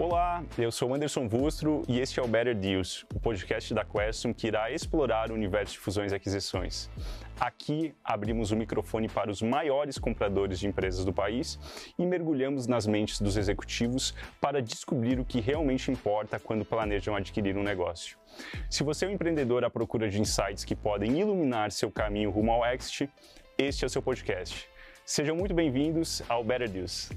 Olá, eu sou Anderson Vustro e este é o Better Deals, o podcast da Questum que irá explorar o universo de fusões e aquisições. Aqui abrimos o microfone para os maiores compradores de empresas do país e mergulhamos nas mentes dos executivos para descobrir o que realmente importa quando planejam adquirir um negócio. Se você é um empreendedor à procura de insights que podem iluminar seu caminho rumo ao exit, este é o seu podcast. Sejam muito bem-vindos ao Better Deals.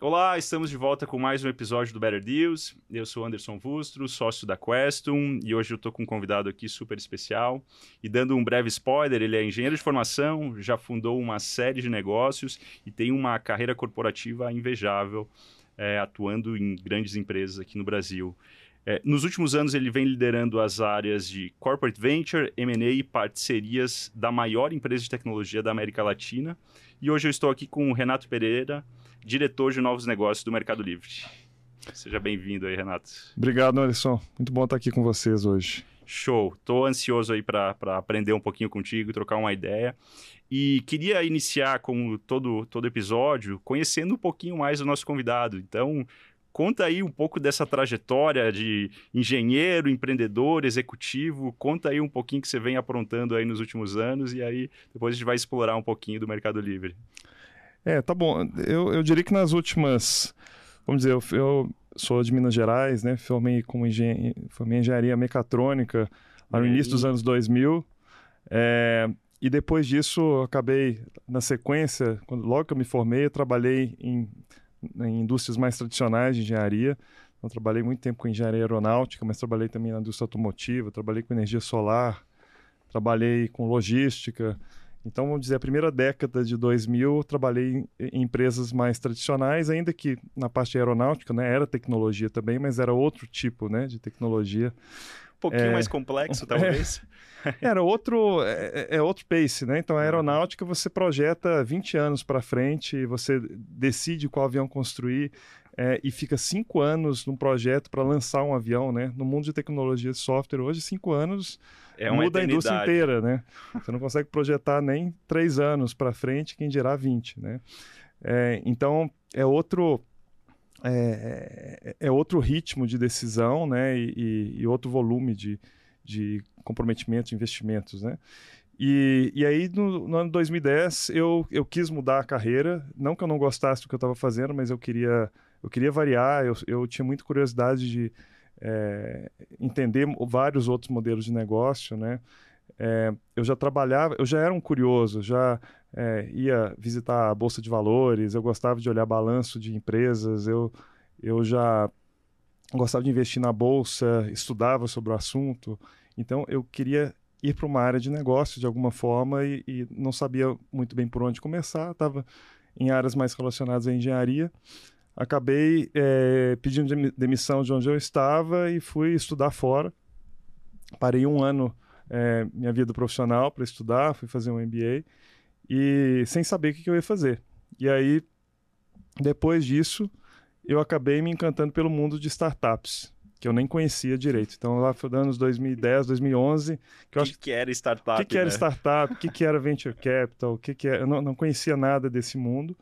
Olá, estamos de volta com mais um episódio do Better Deals. Eu sou Anderson Vustro, sócio da Questum, e hoje eu estou com um convidado aqui super especial. E dando um breve spoiler, ele é engenheiro de formação, já fundou uma série de negócios e tem uma carreira corporativa invejável, é, atuando em grandes empresas aqui no Brasil. É, nos últimos anos, ele vem liderando as áreas de Corporate Venture, M&A e parcerias da maior empresa de tecnologia da América Latina. E hoje eu estou aqui com o Renato Pereira, diretor de novos negócios do Mercado Livre. Seja bem-vindo aí, Renato. Obrigado, Alisson. Muito bom estar aqui com vocês hoje. Show. Estou ansioso aí para aprender um pouquinho contigo, trocar uma ideia. E queria iniciar, como todo, todo episódio, conhecendo um pouquinho mais o nosso convidado. Então, conta aí um pouco dessa trajetória de engenheiro, empreendedor, executivo. Conta aí um pouquinho que você vem aprontando aí nos últimos anos e aí depois a gente vai explorar um pouquinho do Mercado Livre. É, tá bom. Eu, eu diria que nas últimas. Vamos dizer, eu, eu sou de Minas Gerais, né? Formei como engen formei engenharia mecatrônica lá no início dos anos 2000. É, e depois disso, acabei, na sequência, quando, logo que eu me formei, eu trabalhei em, em indústrias mais tradicionais de engenharia. Eu trabalhei muito tempo com engenharia aeronáutica, mas trabalhei também na indústria automotiva, trabalhei com energia solar, trabalhei com logística, então, vamos dizer, a primeira década de 2000 eu trabalhei em empresas mais tradicionais, ainda que na parte aeronáutica, né, era tecnologia também, mas era outro tipo, né, de tecnologia. Um pouquinho é, mais complexo, talvez. É, era outro, é, é, outro pace, né? Então, a aeronáutica você projeta 20 anos para frente, você decide qual avião construir, é, e fica cinco anos num projeto para lançar um avião, né? No mundo de tecnologia de software hoje, cinco anos é muda a indústria inteira, né? Você não consegue projetar nem três anos para frente, quem dirá 20, né? É, então, é outro... É, é, é, outro ritmo de decisão, né? E, e, e outro volume de, de comprometimento de investimentos, né? E, e aí, no, no, ano 2010, eu, eu quis mudar a carreira. Não que eu não gostasse do que eu estava fazendo, mas eu queria eu queria variar, eu, eu tinha muita curiosidade de é, entender vários outros modelos de negócio, né? É, eu já trabalhava, eu já era um curioso, já é, ia visitar a bolsa de valores, eu gostava de olhar balanço de empresas, eu, eu já gostava de investir na bolsa, estudava sobre o assunto, então eu queria ir para uma área de negócio de alguma forma e, e não sabia muito bem por onde começar, estava em áreas mais relacionadas à engenharia, acabei é, pedindo demissão de onde eu estava e fui estudar fora. Parei um ano é, minha vida profissional para estudar, fui fazer um MBA e sem saber o que, que eu ia fazer. E aí, depois disso, eu acabei me encantando pelo mundo de startups que eu nem conhecia direito. Então, lá foi anos 2010, 2011, que eu acho que era startup. O que, que né? era startup? O que, que era venture capital? O que, que era... Eu não, não conhecia nada desse mundo.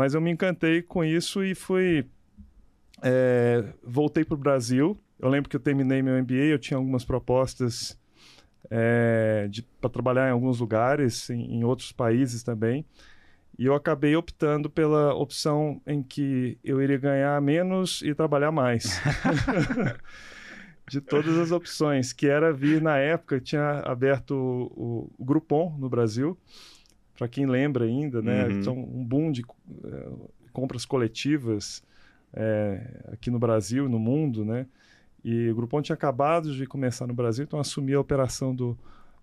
Mas eu me encantei com isso e fui. É, voltei para o Brasil. Eu lembro que eu terminei meu MBA, eu tinha algumas propostas é, para trabalhar em alguns lugares, em, em, outros países também. E eu acabei optando pela opção em que eu iria ganhar menos e trabalhar mais. de todas as opções, que era vir na época, tinha aberto o, o Groupon no Brasil para quem lembra ainda, né? Uhum. Então, um boom de uh, compras coletivas é, aqui no Brasil e no mundo, né? E o Groupon tinha acabado de começar no Brasil, então assumi a operação do,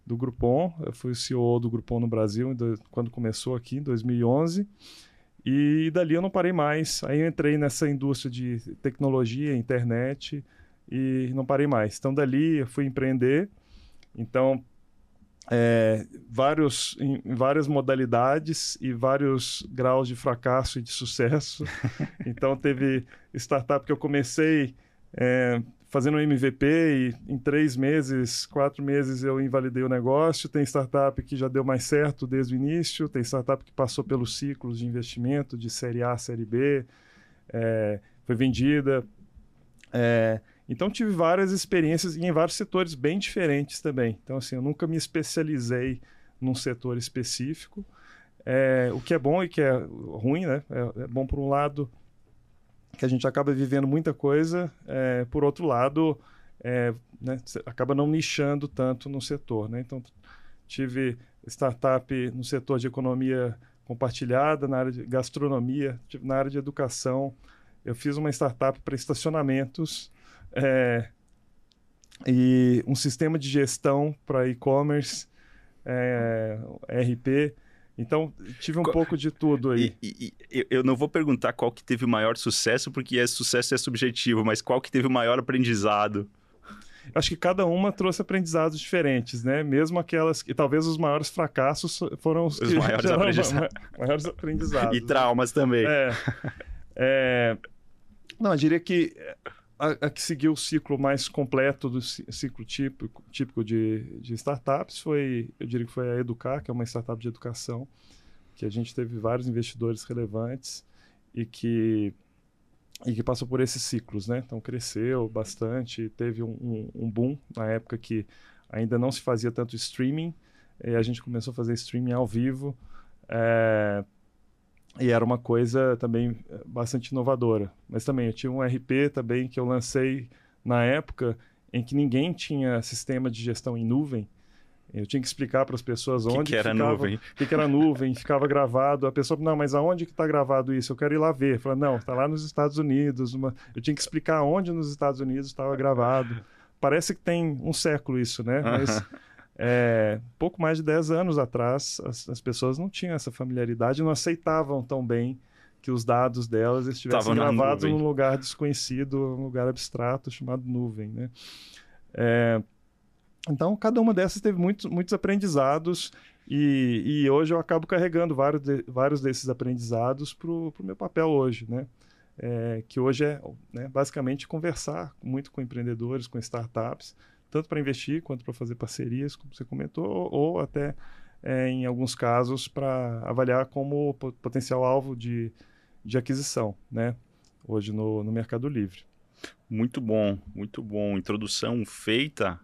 do Groupon. Eu fui o CEO do Groupon no Brasil quando começou aqui, em 2011. E dali eu não parei mais. Aí eu entrei nessa indústria de tecnologia, internet, e não parei mais. Então dali eu fui empreender. Então é, vários, em, várias modalidades e vários graus de fracasso e de sucesso. então, teve startup que eu comecei é, fazendo um MVP e em três meses, quatro meses eu invalidei o negócio. Tem startup que já deu mais certo desde o início, tem startup que passou pelos ciclos de investimento de série A, série B, é, foi vendida. É, então tive várias experiências em vários setores bem diferentes também. Então assim, eu nunca me especializei num setor específico. É, o que é bom e que é ruim, né? É, é bom por um lado que a gente acaba vivendo muita coisa, é, por outro lado, é, né, acaba não nichando tanto no setor. Né? Então, tive startup no setor de economia compartilhada, na área de gastronomia, na área de educação. Eu fiz uma startup para estacionamentos é, e um sistema de gestão para e-commerce, é, RP. Então, tive um Qual... pouco de tudo aí. E, e, eu não vou perguntar qual que teve o maior sucesso, porque é, sucesso é subjetivo, mas qual que teve o maior aprendizado? Acho que cada uma trouxe aprendizados diferentes, né? Mesmo aquelas que talvez os maiores fracassos foram os, os maiores, aprendizados. maiores aprendizados. e traumas também. É, é... Não, eu diria que a, a, que seguiu o ciclo mais completo do ciclo típico, típico de, de startups foi, eu diria que foi a Educar, que é uma startup de educação, que a gente teve vários investidores relevantes e que e que passou por esses ciclos, né? Então cresceu bastante, teve um, um, um boom na época que ainda não se fazia tanto streaming, a gente começou a fazer streaming ao vivo. É, e era uma coisa também eh, bastante inovadora. Mas também eu tinha um RP também que eu lancei na época em que ninguém tinha sistema de gestão em nuvem. Eu tinha que explicar para as pessoas onde que, que era ficava, nuvem. O que, que, era nuvem, ficava gravado. A pessoa, não, mas aonde que está gravado isso? Eu quero ir lá ver. Fala, não, está lá nos Estados Unidos. Uma... Eu tinha que explicar onde nos Estados Unidos estava gravado. Parece que tem um século isso, né? Mas é, pouco mais de 10 anos atrás, as, as, pessoas não tinham essa familiaridade, não aceitavam tão bem que os dados delas estivessem gravados num lugar desconhecido, um lugar abstrato chamado nuvem. Né? É, então, cada uma dessas teve muitos, muitos aprendizados e, e, hoje eu acabo carregando vários, de, vários desses aprendizados para o meu papel hoje, né? É, que hoje é né, basicamente conversar muito com empreendedores, com startups, tanto para investir quanto para fazer parcerias, como você comentou, ou, até, é, em alguns casos, para avaliar como potencial alvo de, de aquisição, né? Hoje no, no Mercado Livre. Muito bom, muito bom. Introdução feita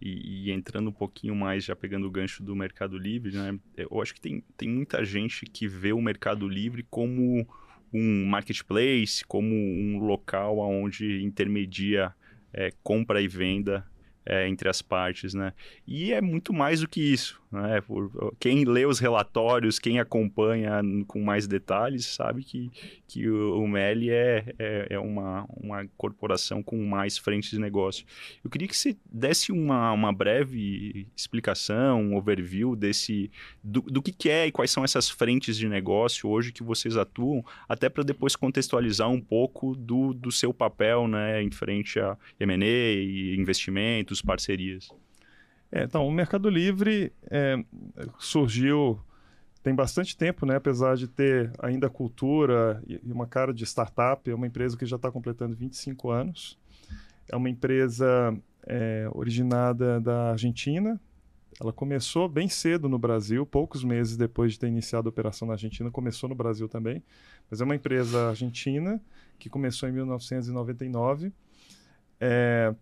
e, e, entrando um pouquinho mais, já pegando o gancho do Mercado Livre, né? Eu acho que tem, tem muita gente que vê o Mercado Livre como um marketplace, como um local onde intermedia é, compra e venda é, entre as partes, né? E é muito mais do que isso, né? Por, quem lê os relatórios, quem acompanha com mais detalhes, sabe que, que o, o MELI é, é, é, uma, uma corporação com mais frentes de negócio. Eu queria que você desse uma, uma breve explicação, um overview desse do, do que, que é e quais são essas frentes de negócio hoje que vocês atuam, até para depois contextualizar um pouco do, do seu papel, né, em frente a M&A investimento projetos, parcerias? É, então, o Mercado Livre é, surgiu tem bastante tempo, né? apesar de ter ainda cultura e uma cara de startup. É uma empresa que já está completando 25 anos. É uma empresa é, originada da Argentina. Ela começou bem cedo no Brasil, poucos meses depois de ter iniciado a operação na Argentina, começou no Brasil também. Mas é uma empresa argentina que começou em 1999. É,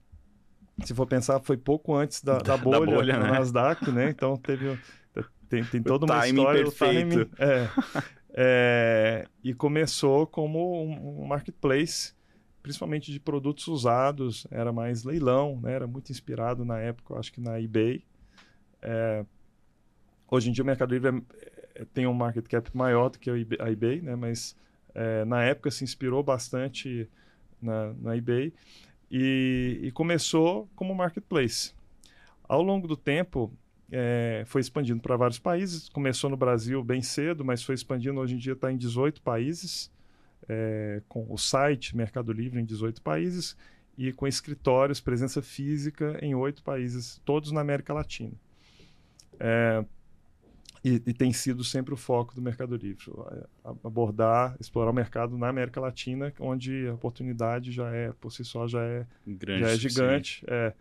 se for pensar, foi pouco antes da, da bolha, da bolha né? Nasdaq, né? Então teve tem, tem toda uma história. Perfeito. O timing é, é, e começou como um, um, marketplace, principalmente de produtos usados, era mais leilão, né? Era muito inspirado na época, acho que na eBay. É, hoje em dia o Mercado Livre é, é, tem um market cap maior do que a eBay, né? Mas é, na época se inspirou bastante na, na eBay e, e começou como marketplace. Ao longo do tempo, é, foi expandindo para vários países. Começou no Brasil bem cedo, mas foi expandindo. Hoje em dia está em 18 países, é, com o site Mercado Livre em 18 países e com escritórios, presença física em oito países, todos na América Latina. É, e, e, tem sido sempre o foco do Mercado Livre, abordar, explorar o mercado na América Latina, onde a oportunidade já é, por si só, já é, Grande, já é gigante, é,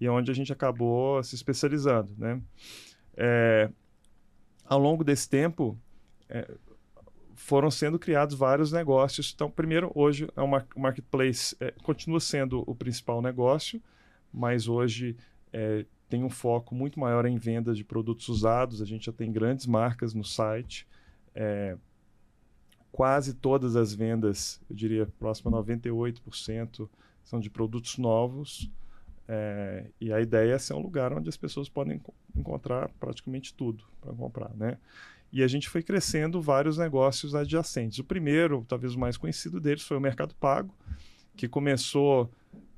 e onde a gente acabou se especializando, né? É, ao longo desse tempo, é, foram sendo criados vários negócios. Então, primeiro, hoje é uma, o marketplace é, continua sendo o principal negócio, mas hoje é, tem um foco muito maior em venda de produtos usados. A gente já tem grandes marcas no site. É, quase todas as vendas, eu diria próximo a 98%, são de produtos novos. É, e a ideia é ser um lugar onde as pessoas podem encontrar praticamente tudo para comprar, né? E a gente foi crescendo vários negócios adjacentes. O primeiro, talvez o mais conhecido deles, foi o Mercado Pago, que começou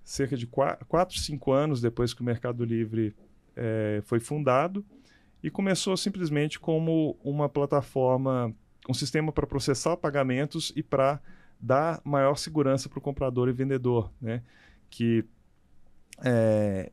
cerca de 4, 5 anos depois que o Mercado Livre é, foi fundado e começou simplesmente como uma plataforma, um sistema para processar pagamentos e para dar maior segurança para o comprador e vendedor, né? Que é,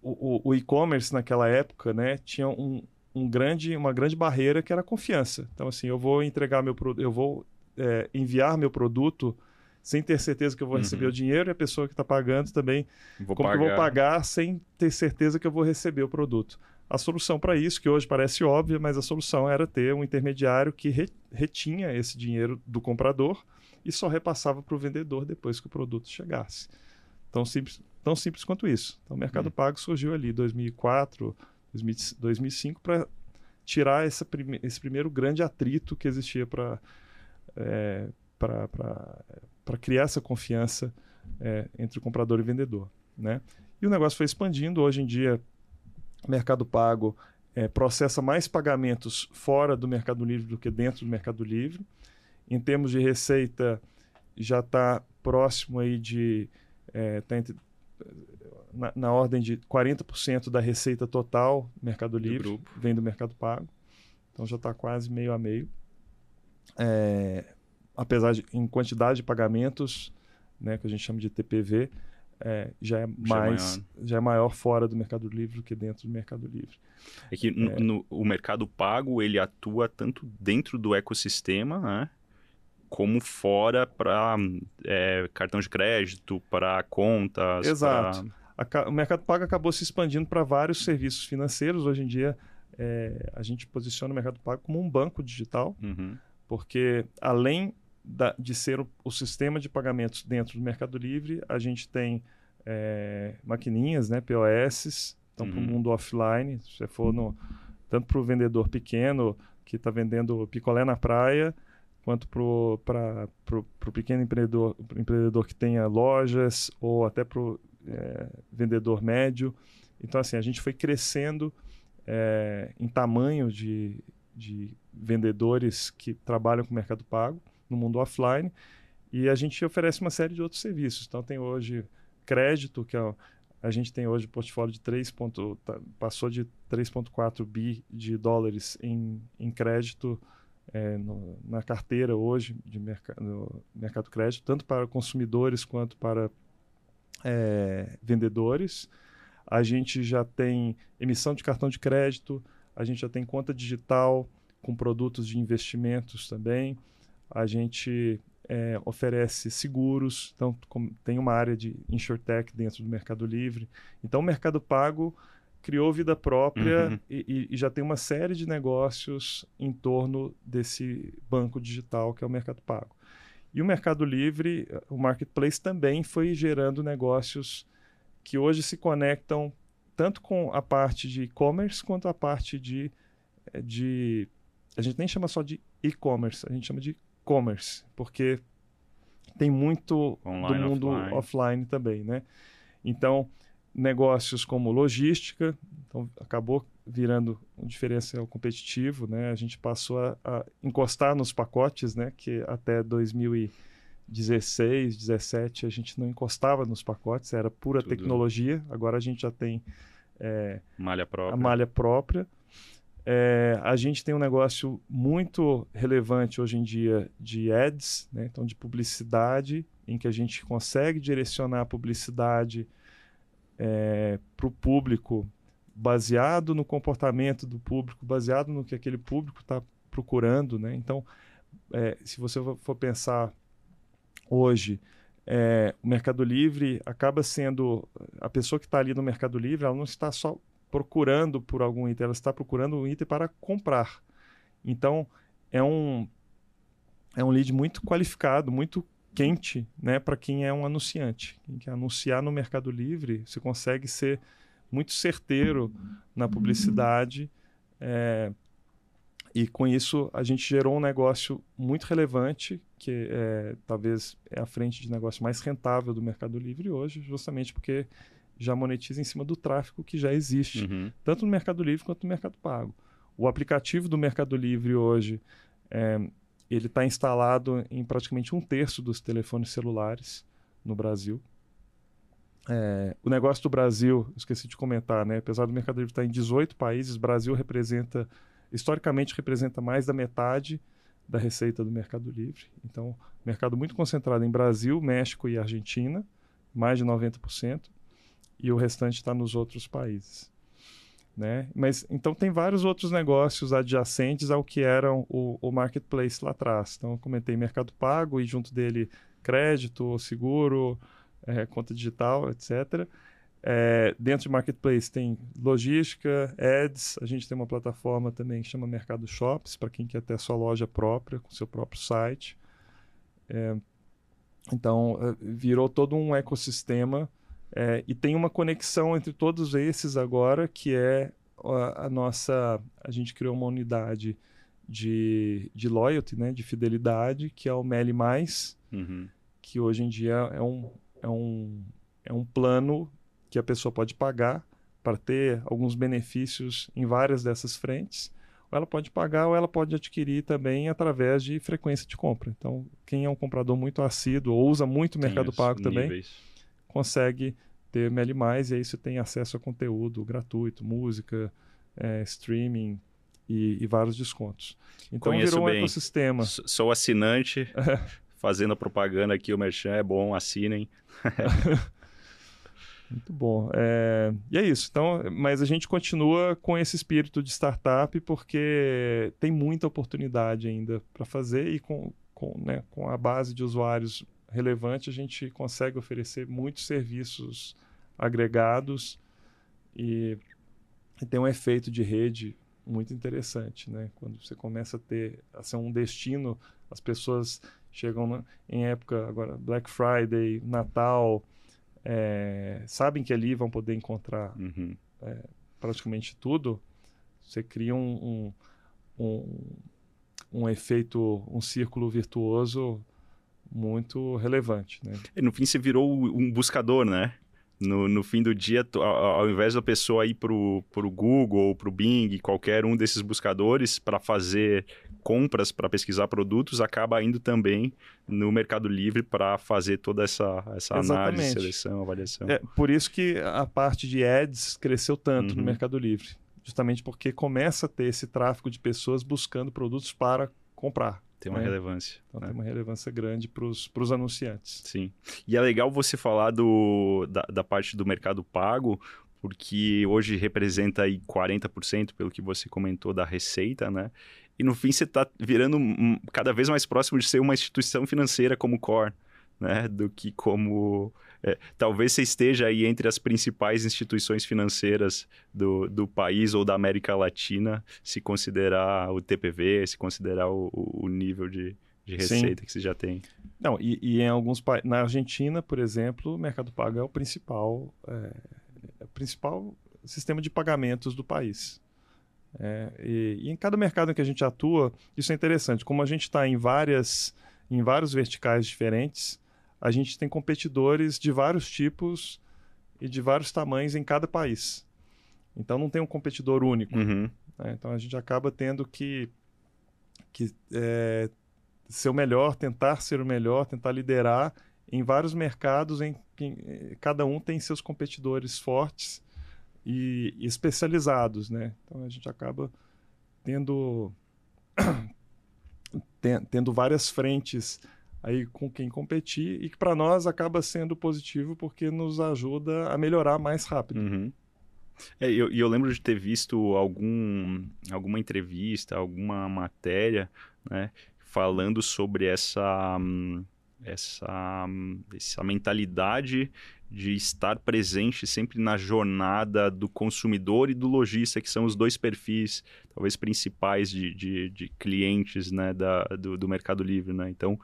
o, o e-commerce naquela época, né, tinha um, um grande, uma grande barreira que era a confiança. Então, assim, eu vou entregar meu eu vou é, enviar meu produto sem ter certeza que eu vou uhum. receber o dinheiro e a pessoa que está pagando também vou como pagar. que eu vou pagar sem ter certeza que eu vou receber o produto. A solução para isso, que hoje parece óbvia, mas a solução era ter um intermediário que re, retinha esse dinheiro do comprador e só repassava para o vendedor depois que o produto chegasse. Tão simples, tão simples quanto isso. Então, o Mercado uhum. Pago surgiu ali em 2004, 2005 para tirar essa prime esse primeiro grande atrito que existia para é, para criar essa confiança é, entre o comprador e o vendedor. Né? E o negócio foi expandindo. Hoje em dia, o Mercado Pago é, processa mais pagamentos fora do Mercado Livre do que dentro do Mercado Livre. Em termos de receita, já está próximo aí de. É, tá entre, na, na, ordem de 40% da receita total Mercado Livre vem do Mercado Pago. Então já está quase meio a meio. É, apesar de em quantidade de pagamentos, né, que a gente chama de TPV, é, já é mais já é, já é, maior fora do Mercado Livre do que dentro do Mercado Livre. É que no, é. no, o Mercado Pago ele atua tanto dentro do ecossistema, né, como fora para é, cartão de crédito, para contas. Exato. Pra... o Mercado Pago acabou se expandindo para vários serviços financeiros. Hoje em dia é, a gente posiciona o Mercado Pago como um banco digital, uhum. porque além da, de ser o, o, sistema de pagamentos dentro do Mercado Livre, a gente tem é, maquininhas, né, POS, então uhum. para o mundo offline, se você for no, tanto para o vendedor pequeno que está vendendo picolé na praia, quanto para o pequeno empreendedor, empreendedor que tenha lojas ou até para o é, vendedor médio. Então, assim, a gente foi crescendo é, em tamanho de, de vendedores que trabalham com o Mercado Pago no mundo offline. E a gente oferece uma série de outros serviços. Então, tem hoje crédito, que é, a gente tem hoje portfólio de 3. Ponto, tá, passou de 3,4 bi de dólares em, em crédito é, no, na carteira hoje de merc no mercado crédito, tanto para consumidores quanto para é, vendedores. A gente já tem emissão de cartão de crédito, a gente já tem conta digital com produtos de investimentos também a gente é, oferece seguros, então tem uma área de insurtech dentro do Mercado Livre. Então o Mercado Pago criou vida própria uhum. e, e, já tem uma série de negócios em torno desse banco digital que é o Mercado Pago. E o Mercado Livre, o Marketplace também foi gerando negócios que hoje se conectam tanto com a parte de e-commerce quanto a parte de, de. A gente nem chama só de e-commerce, a gente chama de commerce, porque tem muito Online, do mundo offline. offline. também, né? Então, negócios como logística, então acabou virando um diferencial competitivo, né? A gente passou a, a encostar nos pacotes, né? Que até 2016, 17 a gente não encostava nos pacotes, era pura Tudo. tecnologia. Agora a gente já tem é, malha a malha própria. É, a gente tem um negócio muito relevante hoje em dia de ads, né? então de publicidade, em que a gente consegue direcionar a publicidade é, para o público baseado no comportamento do público, baseado no que aquele público está procurando, né? Então, é, se você for pensar hoje, é, o Mercado Livre acaba sendo a pessoa que está ali no Mercado Livre, ela não está só procurando por algum item, ela está procurando um item para comprar. Então, é um é um lead muito qualificado, muito quente, né, para quem é um anunciante. Quem quer anunciar no Mercado Livre, você consegue ser muito certeiro na publicidade. É, e com isso a gente gerou um negócio muito relevante, que é, talvez é a frente de negócio mais rentável do Mercado Livre hoje, justamente porque já monetiza em cima do tráfego que já existe, uhum. tanto no Mercado Livre quanto no Mercado Pago. O aplicativo do Mercado Livre hoje, é, ele está instalado em praticamente um terço dos telefones celulares no Brasil. É, o negócio do Brasil, esqueci de comentar, né? apesar do Mercado Livre estar em 18 países, o Brasil representa historicamente representa mais da metade da receita do Mercado Livre. Então, mercado muito concentrado em Brasil, México e Argentina, mais de 90%, e o restante está nos outros países. Né? Mas então tem vários outros negócios adjacentes ao que eram o, o marketplace lá atrás. Então eu comentei Mercado Pago e junto dele crédito, seguro, é, conta digital, etc. É, dentro de Marketplace tem logística, ads, a gente tem uma plataforma também que chama Mercado Shops, para quem quer ter sua loja própria, com seu próprio site. É, então, é, virou todo um ecossistema é, e tem uma conexão entre todos esses agora, que é a, a nossa... A gente criou uma unidade de, de loyalty, né, de fidelidade, que é o Meli+, uhum. que hoje em dia é um, é um, é um plano que a pessoa pode pagar para ter alguns benefícios em várias dessas frentes, ou ela pode pagar ou ela pode adquirir também através de frequência de compra. Então, quem é um comprador muito assíduo ou usa muito o Mercado Pago também, consegue ter ML+, e aí você tem acesso a conteúdo gratuito, música, é, streaming e, e, vários descontos. Então Conheço virou um bem. ecossistema. Sou assinante, fazendo a propaganda aqui, o Merchan é bom, assinem. Muito bom. É... E é isso. Então, mas a gente continua com esse espírito de startup porque tem muita oportunidade ainda para fazer e com, com, né, com a base de usuários relevante a gente consegue oferecer muitos serviços agregados e, e tem um efeito de rede muito interessante, né? Quando você começa a ter a ser um destino, as pessoas chegam na, em época agora Black Friday, Natal, é, sabem que ali vão poder encontrar uhum. é, praticamente tudo, você cria um, um, um, um, efeito, um círculo virtuoso muito relevante. Né? E no fim você virou um buscador, né? No, no fim do dia, ao, invés da pessoa ir para o Google ou para o Bing, qualquer um desses buscadores, para fazer compras, para pesquisar produtos, acaba indo também no Mercado Livre para fazer toda essa, essa análise, seleção, avaliação. É, por isso que a parte de ads cresceu tanto uhum. no Mercado Livre. Justamente porque começa a ter esse tráfego de pessoas buscando produtos para comprar. Tem uma né? relevância. Então né? tem uma relevância grande para os anunciantes. Sim. E é legal você falar do, da, da parte do mercado pago, porque hoje representa aí 40% pelo que você comentou da receita, né? E no fim você está virando cada vez mais próximo de ser uma instituição financeira como Core, né? Do que como é, talvez você esteja aí entre as principais instituições financeiras do, do país ou da América Latina, se considerar o TPV, se considerar o, o nível de, de receita Sim. que você já tem. Não, e, e em alguns países, na Argentina, por exemplo, o Mercado Pago é o principal, é, é principal sistema de pagamentos do país. É, e, e, em cada mercado em que a gente atua, isso é interessante. Como a gente está em várias, em vários verticais diferentes, a gente tem competidores de vários tipos e de vários tamanhos em cada país. Então não tem um competidor único. Uhum. Né? Então a gente acaba tendo que, que é, ser o melhor, tentar ser o melhor, tentar liderar em vários mercados em que cada um tem seus competidores fortes e, e especializados, né? Então a gente acaba tendo tendo várias frentes aí com quem competir e que para nós acaba sendo positivo porque nos ajuda a melhorar mais rápido. Uhum. É, e eu, eu, lembro de ter visto algum, alguma entrevista, alguma matéria, né, falando sobre essa, essa, essa mentalidade de estar presente sempre na jornada do consumidor e do lojista, que são os dois perfis, talvez, principais de, de, de clientes né, da, do, do Mercado Livre. Né? Então,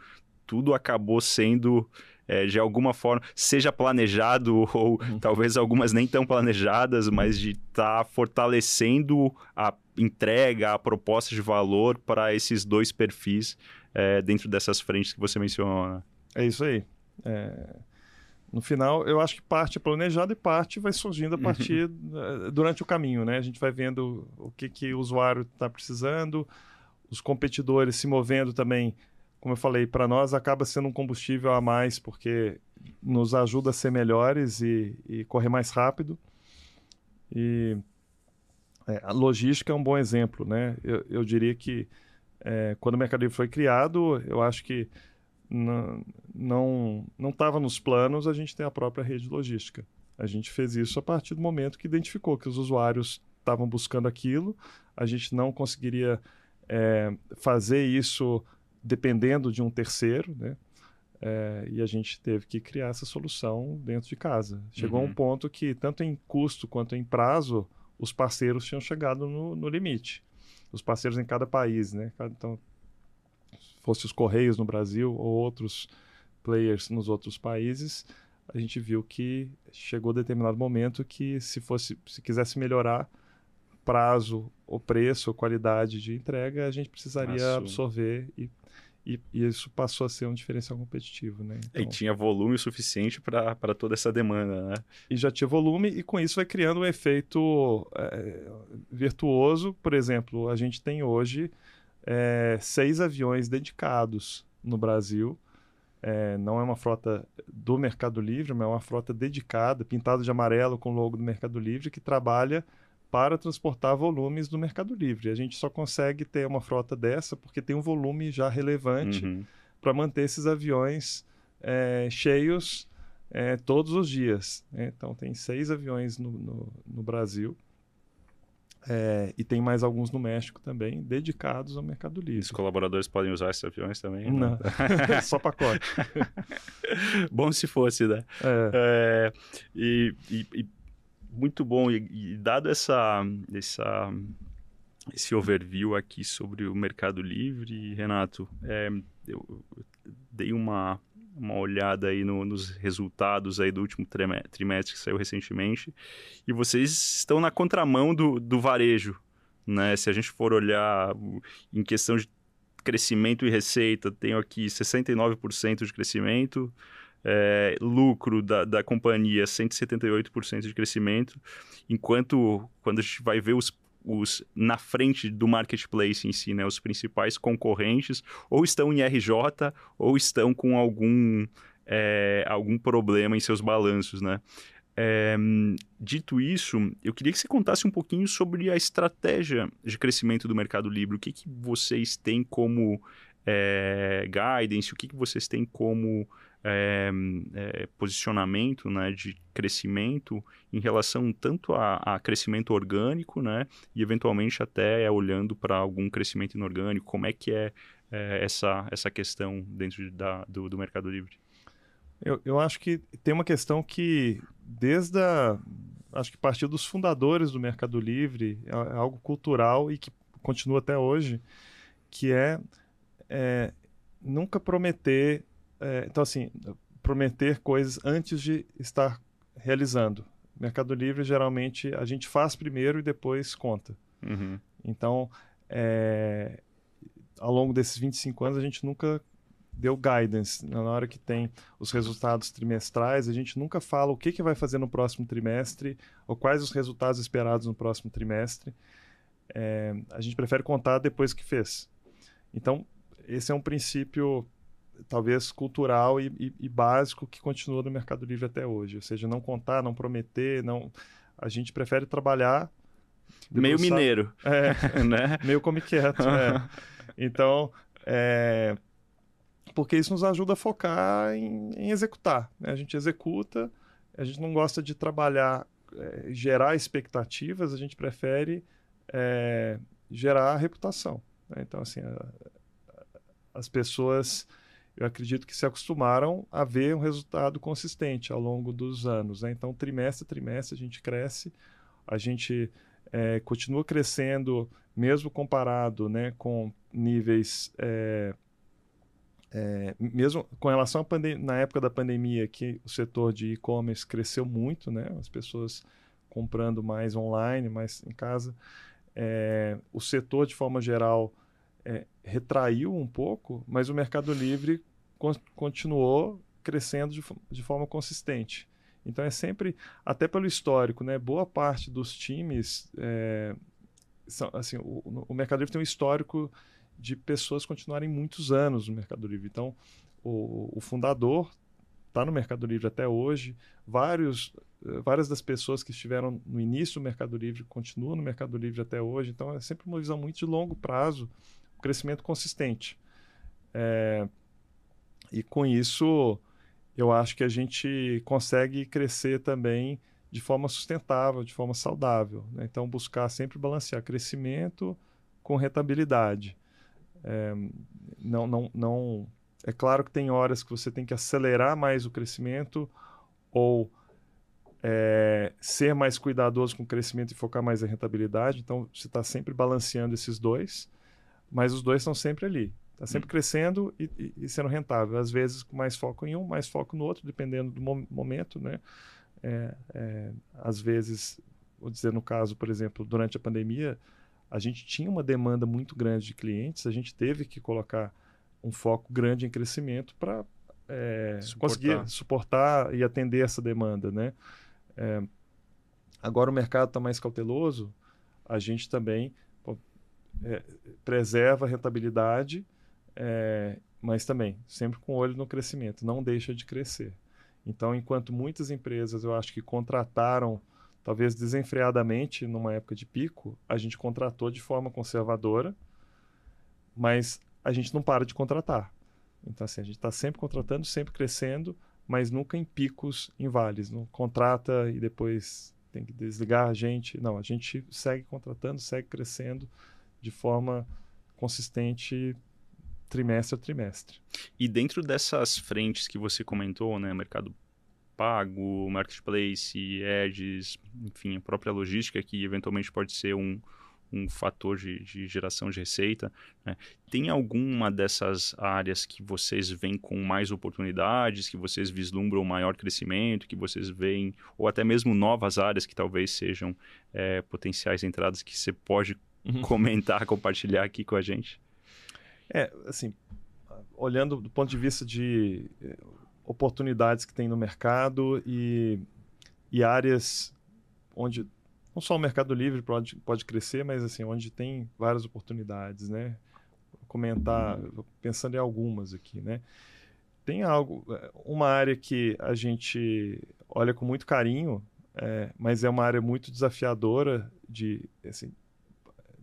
tudo acabou sendo é, de alguma forma, seja planejado ou uhum. talvez algumas nem tão planejadas, mas de estar tá fortalecendo a entrega, a proposta de valor para esses dois perfis é, dentro dessas frentes que você mencionou. Né? É isso aí. É... No final, eu acho que parte é planejada e parte vai surgindo a uhum. partir uhum. durante o caminho, né? A gente vai vendo o que, que o usuário está precisando, os competidores se movendo também como eu falei, para nós acaba sendo um combustível a mais, porque nos ajuda a ser melhores e, e correr mais rápido. E é, a logística é um bom exemplo, né? Eu, eu diria que é, quando o Mercado Livre foi criado, eu acho que não não estava nos planos a gente ter a própria rede logística. A gente fez isso a partir do momento que identificou que os usuários estavam buscando aquilo, a gente não conseguiria é, fazer isso dependendo de um terceiro, né? É, e a gente teve que criar essa solução dentro de casa. Chegou uhum. um ponto que, tanto em custo quanto em prazo, os parceiros tinham chegado no, no limite. Os parceiros em cada país, né? Então, fosse os Correios no Brasil ou outros players nos outros países, a gente viu que chegou determinado momento que se fosse, se quisesse melhorar prazo, o preço, a qualidade de entrega, a gente precisaria absorver e e, e, isso passou a ser um diferencial competitivo, né? Então, e tinha volume suficiente para toda essa demanda, né? E já tinha volume e com isso vai criando um efeito é, virtuoso. Por exemplo, a gente tem hoje é, seis aviões dedicados no Brasil. É, não é uma frota do Mercado Livre, mas é uma frota dedicada, pintada de amarelo com o logo do Mercado Livre, que trabalha para transportar volumes do Mercado Livre. A gente só consegue ter uma frota dessa porque tem um volume já relevante uhum. para manter esses aviões é, cheios é, todos os dias. Né? Então, tem seis aviões no, no, no Brasil. É, e tem mais alguns no México também, dedicados ao Mercado Livre. Os colaboradores podem usar esses aviões também? Não, Não. só pacote. Bom se fosse, né? É. É, e, e, e muito bom. E, e, dado essa, essa, esse overview aqui sobre o Mercado Livre, Renato, é, eu, dei uma, uma olhada aí no, nos resultados aí do último trimestre que saiu recentemente e vocês estão na contramão do, do varejo, né? Se a gente for olhar em questão de crescimento e receita, tenho aqui 69% de crescimento, é, lucro da, da companhia 178% de crescimento, enquanto quando a gente vai ver os, os na frente do marketplace em si, né, os principais concorrentes ou estão em RJ ou estão com algum, é, algum problema em seus balanços, né? É, dito isso, eu queria que você contasse um pouquinho sobre a estratégia de crescimento do Mercado Livre. O que, que vocês têm como é, guidance, o que, que vocês têm como é, é, posicionamento né, de crescimento em relação tanto a, a, crescimento orgânico, né, e eventualmente até olhando para algum crescimento inorgânico, como é que é, é essa, essa questão dentro da, do, do Mercado Livre? Eu, eu acho que tem uma questão que, desde a. Acho que partir dos fundadores do Mercado Livre, é, é algo cultural e que continua até hoje, que é, é nunca prometer é, então, assim, prometer coisas antes de estar realizando. Mercado Livre, geralmente, a gente faz primeiro e depois conta. Uhum. Então, é, ao longo desses 25 anos, a gente nunca deu guidance. Na hora que tem os resultados trimestrais, a gente nunca fala o que, que vai fazer no próximo trimestre ou quais os resultados esperados no próximo trimestre. É, a gente prefere contar depois que fez. Então, esse é um princípio talvez cultural e, e, e, básico que continua no Mercado Livre até hoje. Ou seja, não contar, não prometer, não. A gente prefere trabalhar. Meio mineiro. É, né? meio come quieto. é. Então, é, porque isso nos ajuda a focar em, em executar. Né? A gente executa, a gente não gosta de trabalhar é, gerar expectativas, a gente prefere é, gerar reputação. Né? Então, assim, a, as pessoas, eu acredito que se acostumaram a ver um resultado consistente ao longo dos anos. Né? Então, trimestre a trimestre, a gente cresce, a gente é, continua crescendo, mesmo comparado né, com níveis. É, é, mesmo com relação na época da pandemia, que o setor de e-commerce cresceu muito, né? As pessoas comprando mais online, mais em casa. É, o setor, de forma geral, é, retraiu um pouco, mas o Mercado Livre continuou crescendo de, de, forma consistente. Então é sempre, até pelo histórico, né? Boa parte dos times, é, são, assim, o, o Mercado Livre tem um histórico de pessoas continuarem muitos anos no Mercado Livre. Então, o, o fundador está no Mercado Livre até hoje. Vários, eh, várias das pessoas que estiveram no início do Mercado Livre continuam no Mercado Livre até hoje. Então, é sempre uma visão muito de longo prazo, um crescimento consistente. É, e com isso, eu acho que a gente consegue crescer também de forma sustentável, de forma saudável. Né? Então, buscar sempre balancear crescimento com rentabilidade. É, não, não, não. É claro que tem horas que você tem que acelerar mais o crescimento ou é, ser mais cuidadoso com o crescimento e focar mais na rentabilidade. Então, você está sempre balanceando esses dois, mas os dois estão sempre ali. Está sempre hum. crescendo e, e, e, sendo rentável. Às vezes com mais foco em um, mais foco no outro, dependendo do mo momento. Né? É, é, às vezes, vou dizer no caso, por exemplo, durante a pandemia, a gente tinha uma demanda muito grande de clientes, a gente teve que colocar um foco grande em crescimento para é, conseguir suportar e atender essa demanda, né? É, agora o mercado está mais cauteloso, a gente também pô, é, preserva a rentabilidade, é, mas também sempre com olho no crescimento, não deixa de crescer. Então, enquanto muitas empresas eu acho que contrataram talvez desenfreadamente, numa época de pico, a gente contratou de forma conservadora, mas a gente não para de contratar. Então, assim, a gente está sempre contratando, sempre crescendo, mas nunca em picos, em vales. Não contrata e depois tem que desligar a gente. Não, a gente segue contratando, segue crescendo de forma consistente trimestre a trimestre. E dentro dessas frentes que você comentou, né, mercado pago, marketplace, ads, enfim, a própria logística que eventualmente pode ser um, um fator de, de geração de receita. Né? Tem alguma dessas áreas que vocês veem com mais oportunidades, que vocês vislumbram maior crescimento, que vocês veem, ou até mesmo novas áreas que talvez sejam é, potenciais entradas que você pode uhum. comentar, compartilhar aqui com a gente? É, assim, olhando do ponto de vista de oportunidades que tem no mercado e, e áreas onde não só o Mercado Livre pode, pode crescer, mas assim, onde tem várias oportunidades, né? Vou comentar, pensando em algumas aqui, né? Tem algo, uma área que a gente olha com muito carinho, é, mas é uma área muito desafiadora de, assim,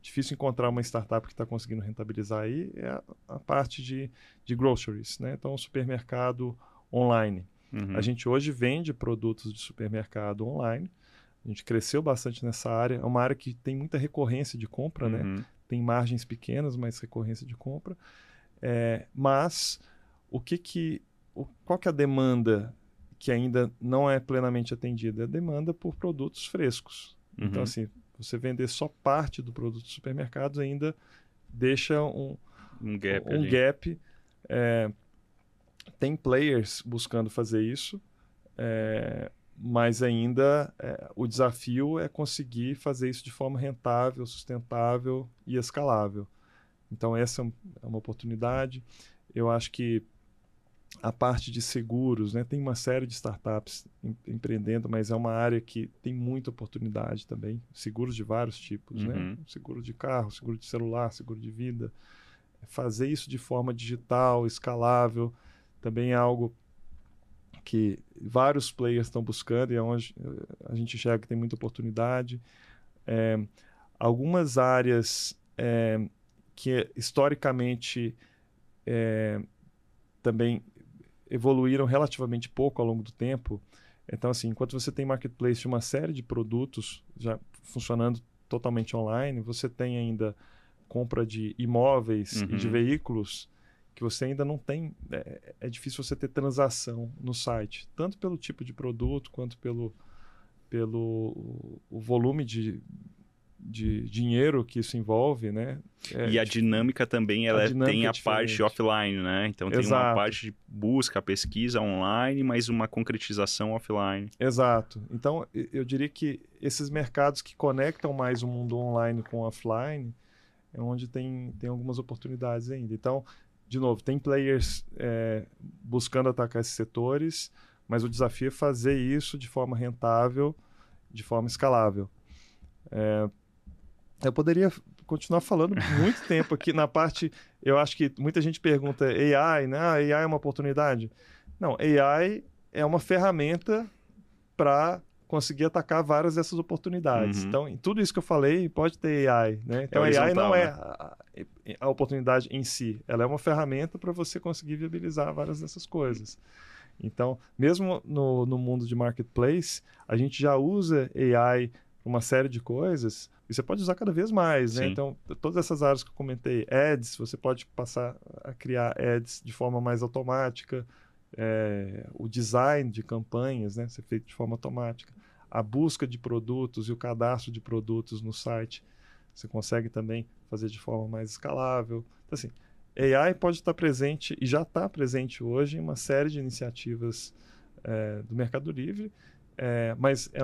difícil encontrar uma startup que está conseguindo rentabilizar aí, é a, a parte de, de groceries, né? Então, o supermercado online. Uhum. A gente hoje vende produtos de supermercado online. A gente cresceu bastante nessa área. É uma área que tem muita recorrência de compra, né? uhum. né? Tem margens pequenas, mas recorrência de compra. É, mas o que que, o, qual que é a demanda que ainda não é plenamente atendida? É a demanda por produtos frescos. Então, uhum. Então, assim, você vender só parte do produto do supermercado ainda deixa um, um gap. Um gap é, tem players buscando fazer isso, é, mas ainda é, o desafio é conseguir fazer isso de forma rentável, sustentável e escalável. Então, essa é uma oportunidade. Eu acho que a parte de seguros, né, tem uma série de startups em, empreendendo, mas é uma área que tem muita oportunidade também. Seguros de vários tipos, né? uhum. né? Seguro de carro, seguro de celular, seguro de vida. Fazer isso de forma digital, escalável, também é algo que vários players estão buscando e é onde eh, a gente enxerga que tem muita oportunidade. É, algumas áreas é, que historicamente é, também evoluíram relativamente pouco ao longo do tempo Então, assim, enquanto você tem marketplace de uma série de produtos já funcionando totalmente online, você tem ainda compra de imóveis uhum. e de uhum. veículos que você ainda não tem. É, é, difícil você ter transação no site, tanto pelo tipo de produto quanto pelo, pelo o volume de, de dinheiro que isso envolve, né? É, e a dinâmica também, ela a dinâmica tem a é parte offline, né? Então tem Exato. uma parte de busca, pesquisa online, mas uma concretização offline. Exato. Então eu diria que esses mercados que conectam mais o mundo online com o offline é onde tem, tem algumas oportunidades ainda. Então, de novo, tem players é, buscando atacar esses setores, mas o desafio é fazer isso de forma rentável, de forma escalável. É, eu poderia continuar falando muito tempo aqui na parte. Eu acho que muita gente pergunta AI, né? Ah, AI é uma oportunidade. Não, AI é uma ferramenta para conseguir atacar várias dessas oportunidades. Uhum. Então, em tudo isso que eu falei, pode ter AI, né? Então, é AI não é né? é a, a, oportunidade em si, ela é uma ferramenta para você conseguir viabilizar várias dessas coisas. Então, mesmo no, no mundo de marketplace, a gente já usa AI para uma série de coisas e você pode usar cada vez mais, né? Então, todas essas áreas que eu comentei, ads, você pode passar a criar ads de forma mais automática, é, o design de campanhas, né? Ser feito de forma automática, a busca de produtos e o cadastro de produtos no site, você consegue também fazer de forma mais escalável. Então, assim, AI pode estar presente e já está presente hoje em uma série de iniciativas é, do Mercado Livre, é, mas é,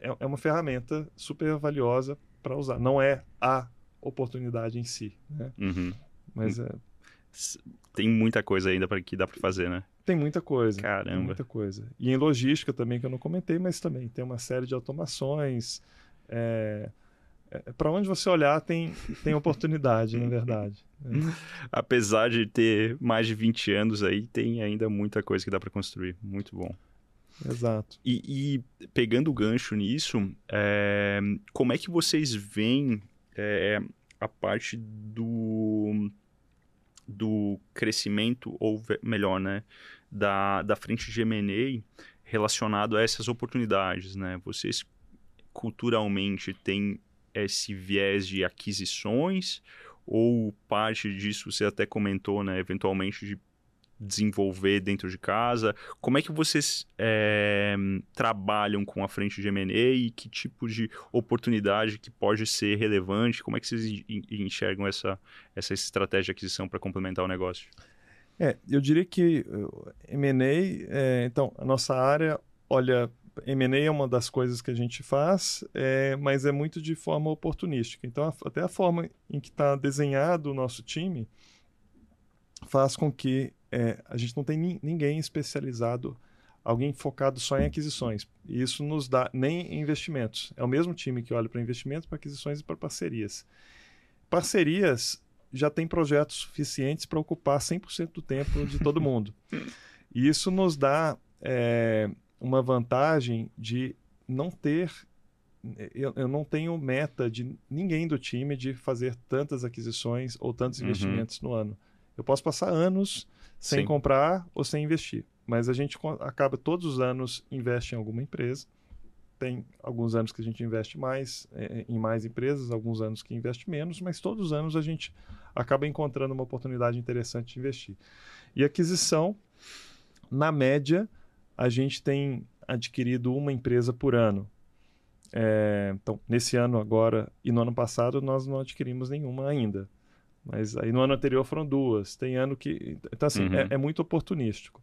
é, é uma ferramenta super valiosa para usar. Não é a oportunidade em si, né? Uhum. Mas é... Tem muita coisa ainda para que dá para fazer, né? Tem muita coisa. Caramba. Muita coisa. E em logística também, que eu não comentei, mas também tem uma série de automações. É... É, para onde você olhar tem, tem oportunidade, na verdade. É. Apesar de ter mais de 20 anos aí, tem ainda muita coisa que dá para construir. Muito bom. Exato. E, e pegando o gancho nisso, é, como é que vocês veem é, a parte do, do crescimento, ou melhor, né, da, da frente de M&A relacionado a essas oportunidades, né? Vocês culturalmente têm esse viés de aquisições ou parte disso você até comentou, né, eventualmente de desenvolver dentro de casa? Como é que vocês é, trabalham com a frente de M&A e que tipo de oportunidade que pode ser relevante? Como é que vocês enxergam essa, essa estratégia de aquisição para complementar o negócio? É, eu diria que M&A, é, então, a nossa área olha M&A é uma das coisas que a gente faz, é, mas é muito de forma oportunística. Então, a, até a forma em que está desenhado o nosso time faz com que é, a gente não tem ni ninguém especializado, alguém focado só em aquisições. E isso nos dá nem investimentos. É o mesmo time que olha para investimentos, para aquisições e para parcerias. Parcerias já tem projetos suficientes para ocupar 100% do tempo de todo mundo. e isso nos dá é, uma vantagem de não ter. Eu, eu, não tenho meta de ninguém do time de fazer tantas aquisições ou tantos uhum. investimentos no ano. Eu posso passar anos sem Sim. comprar ou sem investir, mas a gente acaba todos os anos investe em alguma empresa. Tem alguns anos que a gente investe mais é, em mais empresas, alguns anos que investe menos, mas todos os anos a gente acaba encontrando uma oportunidade interessante de investir. E aquisição, na média, a gente tem adquirido uma empresa por ano. É, então, nesse ano agora e no ano passado, nós não adquirimos nenhuma ainda. Mas aí no ano anterior foram duas. Tem ano que. Então, assim, uhum. é, é, muito oportunístico.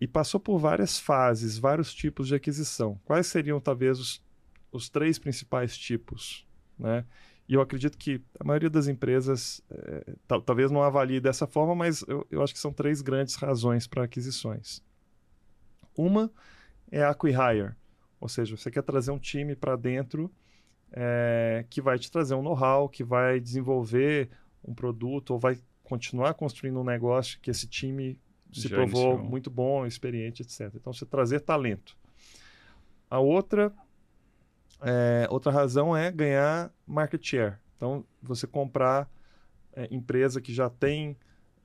E passou por várias fases, vários tipos de aquisição. Quais seriam, talvez, os, os três principais tipos? Né? E eu acredito que a maioria das empresas é, talvez não avalie dessa forma, mas eu, eu acho que são três grandes razões para aquisições. Uma é a acquihire, ou seja, você quer trazer um time para dentro é, que vai te trazer um know-how, que vai desenvolver um produto ou vai continuar construindo um negócio que esse time se Já provou iniciou. muito bom, experiente, etc. Então, você trazer talento. A outra, é, outra razão é ganhar market share. Então, você comprar é, empresa que já tem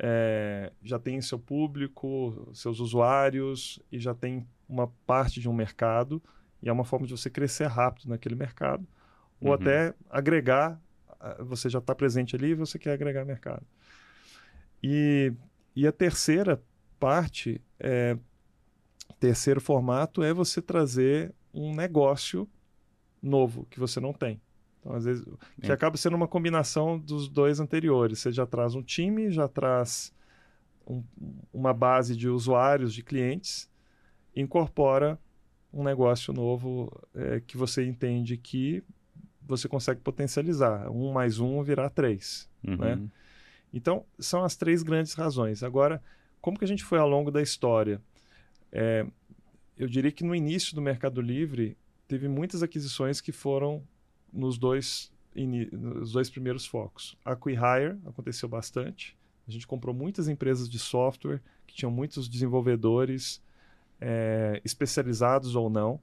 é, já tem seu público, seus usuários e já tem uma parte de um mercado e é uma forma de você crescer rápido naquele mercado ou Uhum. até agregar. Você já está presente ali e você quer agregar mercado. E, e a terceira parte, é, terceiro formato é você trazer um negócio novo que você não tem. Então, às vezes, que Sim. acaba sendo uma combinação dos dois anteriores. Você já traz um time, já traz um- uma base de usuários, de clientes, incorpora um negócio novo é, que você entende que você consegue potencializar. Um mais um virar três. Uhum. né? Então, são as três grandes razões. Agora, como que a gente foi ao longo da história? É, eu diria que no início do Mercado Livre, teve muitas aquisições que foram nos dois, nos dois primeiros focos. A Acquihire aconteceu bastante. A gente comprou muitas empresas de software que tinham muitos desenvolvedores é, especializados ou não.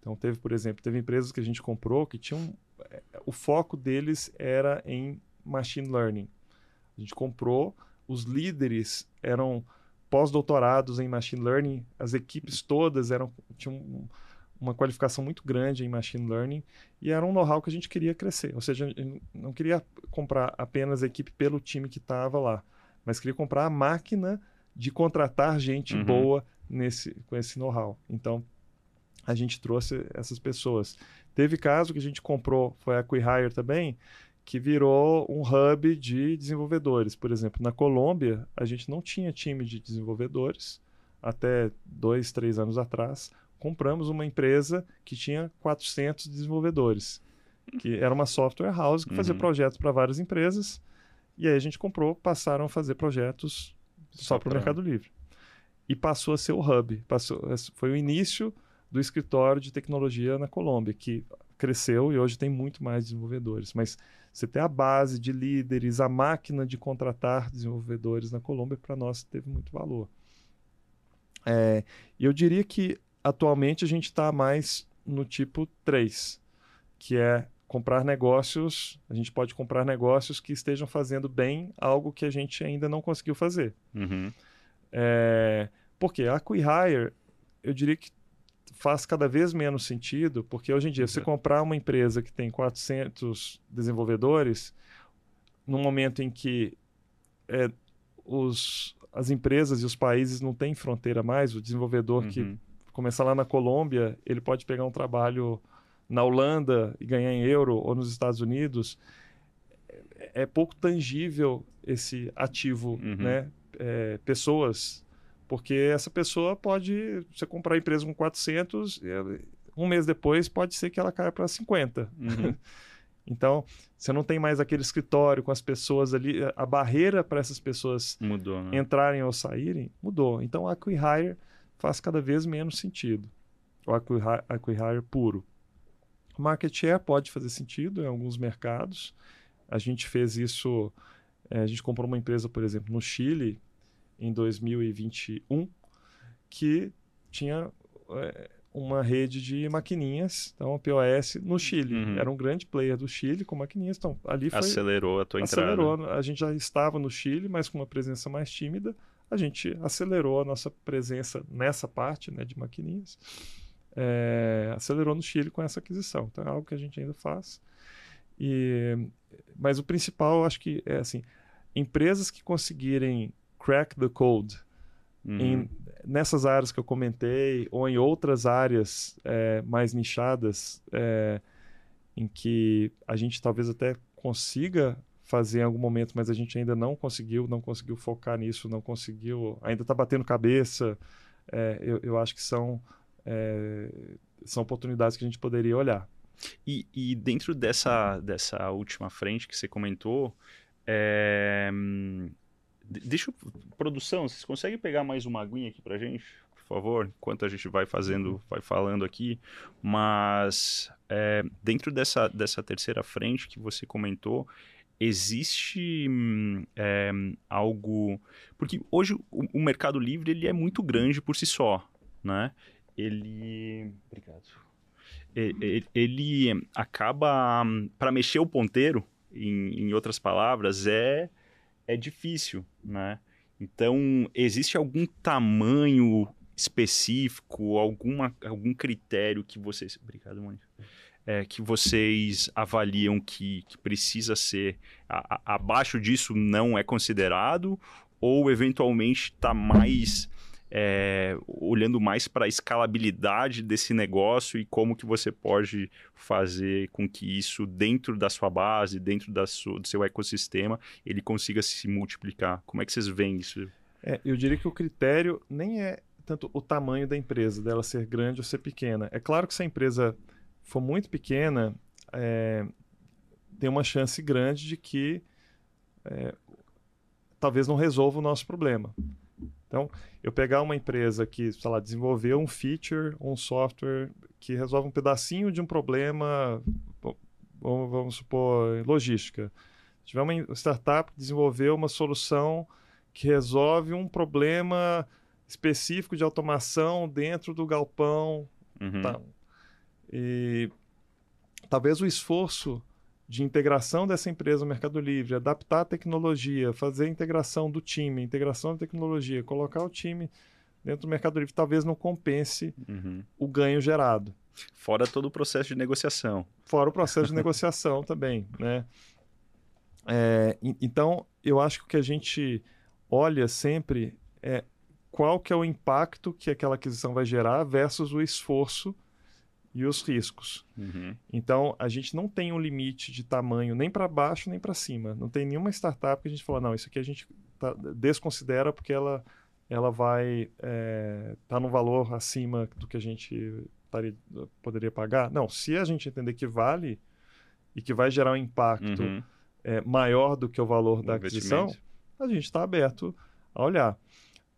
Então, teve, por exemplo, teve empresas que a gente comprou que tinham... é, O foco deles era em machine learning. A gente comprou, os líderes eram pós-doutorados em machine learning, as equipes todas eram tinham um- uma qualificação muito grande em machine learning e era um know-how que a gente queria crescer. Ou seja, não queria comprar apenas a equipe pelo time que estava lá, mas queria comprar a máquina de contratar gente Uhum. boa nesse com esse know-how. Então, a gente trouxe essas pessoas. Teve caso que a gente comprou, foi a Acquihire também, que virou um hub de desenvolvedores. Por exemplo, na Colômbia, a gente não tinha time de desenvolvedores até dois, três anos atrás. Compramos uma empresa que tinha 400 desenvolvedores, que era uma software house que fazia Uhum. projetos para várias empresas. E aí a gente comprou, passaram a fazer projetos só, Só para o Mercado Livre. E passou a ser o hub. Passou, foi o início do escritório de tecnologia na Colômbia, que cresceu e hoje tem muito mais desenvolvedores. Mas você ter a base de líderes, a máquina de contratar desenvolvedores na Colômbia, para nós teve muito valor. É, E eu diria que atualmente a gente está mais no tipo 3, que é comprar negócios. A gente pode comprar negócios que estejam fazendo bem algo que a gente ainda não conseguiu fazer. Uhum. É, porque a Acquihire, eu diria que faz cada vez menos sentido, porque hoje em dia, você comprar uma empresa que tem 400 desenvolvedores, no momento em que é, os, as empresas e os países não têm fronteira mais, o desenvolvedor que Uhum. começar lá na Colômbia, ele pode pegar um trabalho na Holanda e ganhar em euro, ou nos Estados Unidos. É, é pouco tangível esse ativo, Uhum. né? É, pessoas, porque essa pessoa pode, você comprar a empresa com 400, ela- um mês depois pode ser que ela caia para 50. Uhum. Então, você não tem mais aquele escritório com as pessoas ali, a barreira para essas pessoas Mudou, né? entrarem ou saírem, mudou. Então, a acquihire faz cada vez menos sentido. O acquihire, acquihire puro. Market share pode fazer sentido em alguns mercados. A gente fez isso, eh, a gente comprou uma empresa, por exemplo, no Chile, em 2021, que tinha eh, uma rede de maquininhas, então POS no Chile. Uhum. Era um grande player do Chile com maquininhas. Então, ali foi Acelerou a tua entrada. acelerou. A gente já estava no Chile, mas com uma presença mais tímida. A gente acelerou a nossa presença nessa parte né, de maquininhas. É, acelerou no Chile com essa aquisição. Então é algo que a gente ainda faz. E, mas o principal, eu acho que é assim: empresas que conseguirem crack the code Uhum. em, nessas áreas que eu comentei ou em outras áreas é, mais nichadas é, em que a gente talvez até consiga fazer em algum momento, mas a gente ainda não conseguiu, não conseguiu focar nisso, não conseguiu, ainda está batendo cabeça. é, eu, eu acho que são é, são oportunidades que a gente poderia olhar. E, e dentro dessa, dessa última frente que você comentou, é, deixa produção, vocês conseguem pegar mais uma aguinha aqui pra gente, por favor, enquanto a gente vai fazendo, vai falando aqui, mas é, dentro dessa, dessa terceira frente que você comentou, existe é, algo, porque hoje o, o Mercado Livre ele é muito grande por si só, né? Ele, obrigado. E- e- ele acaba para mexer o ponteiro em, em outras palavras é é difícil né então existe algum tamanho específico, alguma, algum critério que vocês. Obrigado, Mônica. É, que vocês avaliam que, que precisa ser a, a, abaixo disso não é considerado ou eventualmente está mais é, olhando mais para a escalabilidade desse negócio e como que você pode fazer com que isso dentro da sua base, dentro da sua, do seu ecossistema, ele consiga se multiplicar. Como é que vocês veem isso? É, eu diria que o critério nem é tanto o tamanho da empresa, dela ser grande ou ser pequena. É claro que se a empresa for muito pequena, é, tem uma chance grande de que é, talvez não resolva o nosso problema. Então, eu pegar uma empresa que, sei lá, desenvolveu um feature, um software que resolve um pedacinho de um problema, vamos, supor, logística. Se tiver uma startup que desenvolveu uma solução que resolve um problema específico de automação dentro do galpão. Uhum. Tá. E talvez o esforço de integração dessa empresa no Mercado Livre, adaptar a tecnologia, fazer a integração do time, integração da tecnologia, colocar o time dentro do Mercado Livre, talvez não compense uhum. o ganho gerado. Fora todo o processo de negociação. Fora o processo de negociação também, né? É, então, eu acho que o que a gente olha sempre é qual que é o impacto que aquela aquisição vai gerar versus o esforço e os riscos. Uhum. Então, a gente não tem um limite de tamanho nem para baixo nem para cima. Não tem nenhuma startup que a gente fala, não, isso aqui a gente tá, desconsidera porque ela, ela vai estar é, tá no valor acima do que a gente taria, poderia pagar. Não, se a gente entender que vale e que vai gerar um impacto uhum. é, maior do que o valor da aquisição, a gente está aberto a olhar.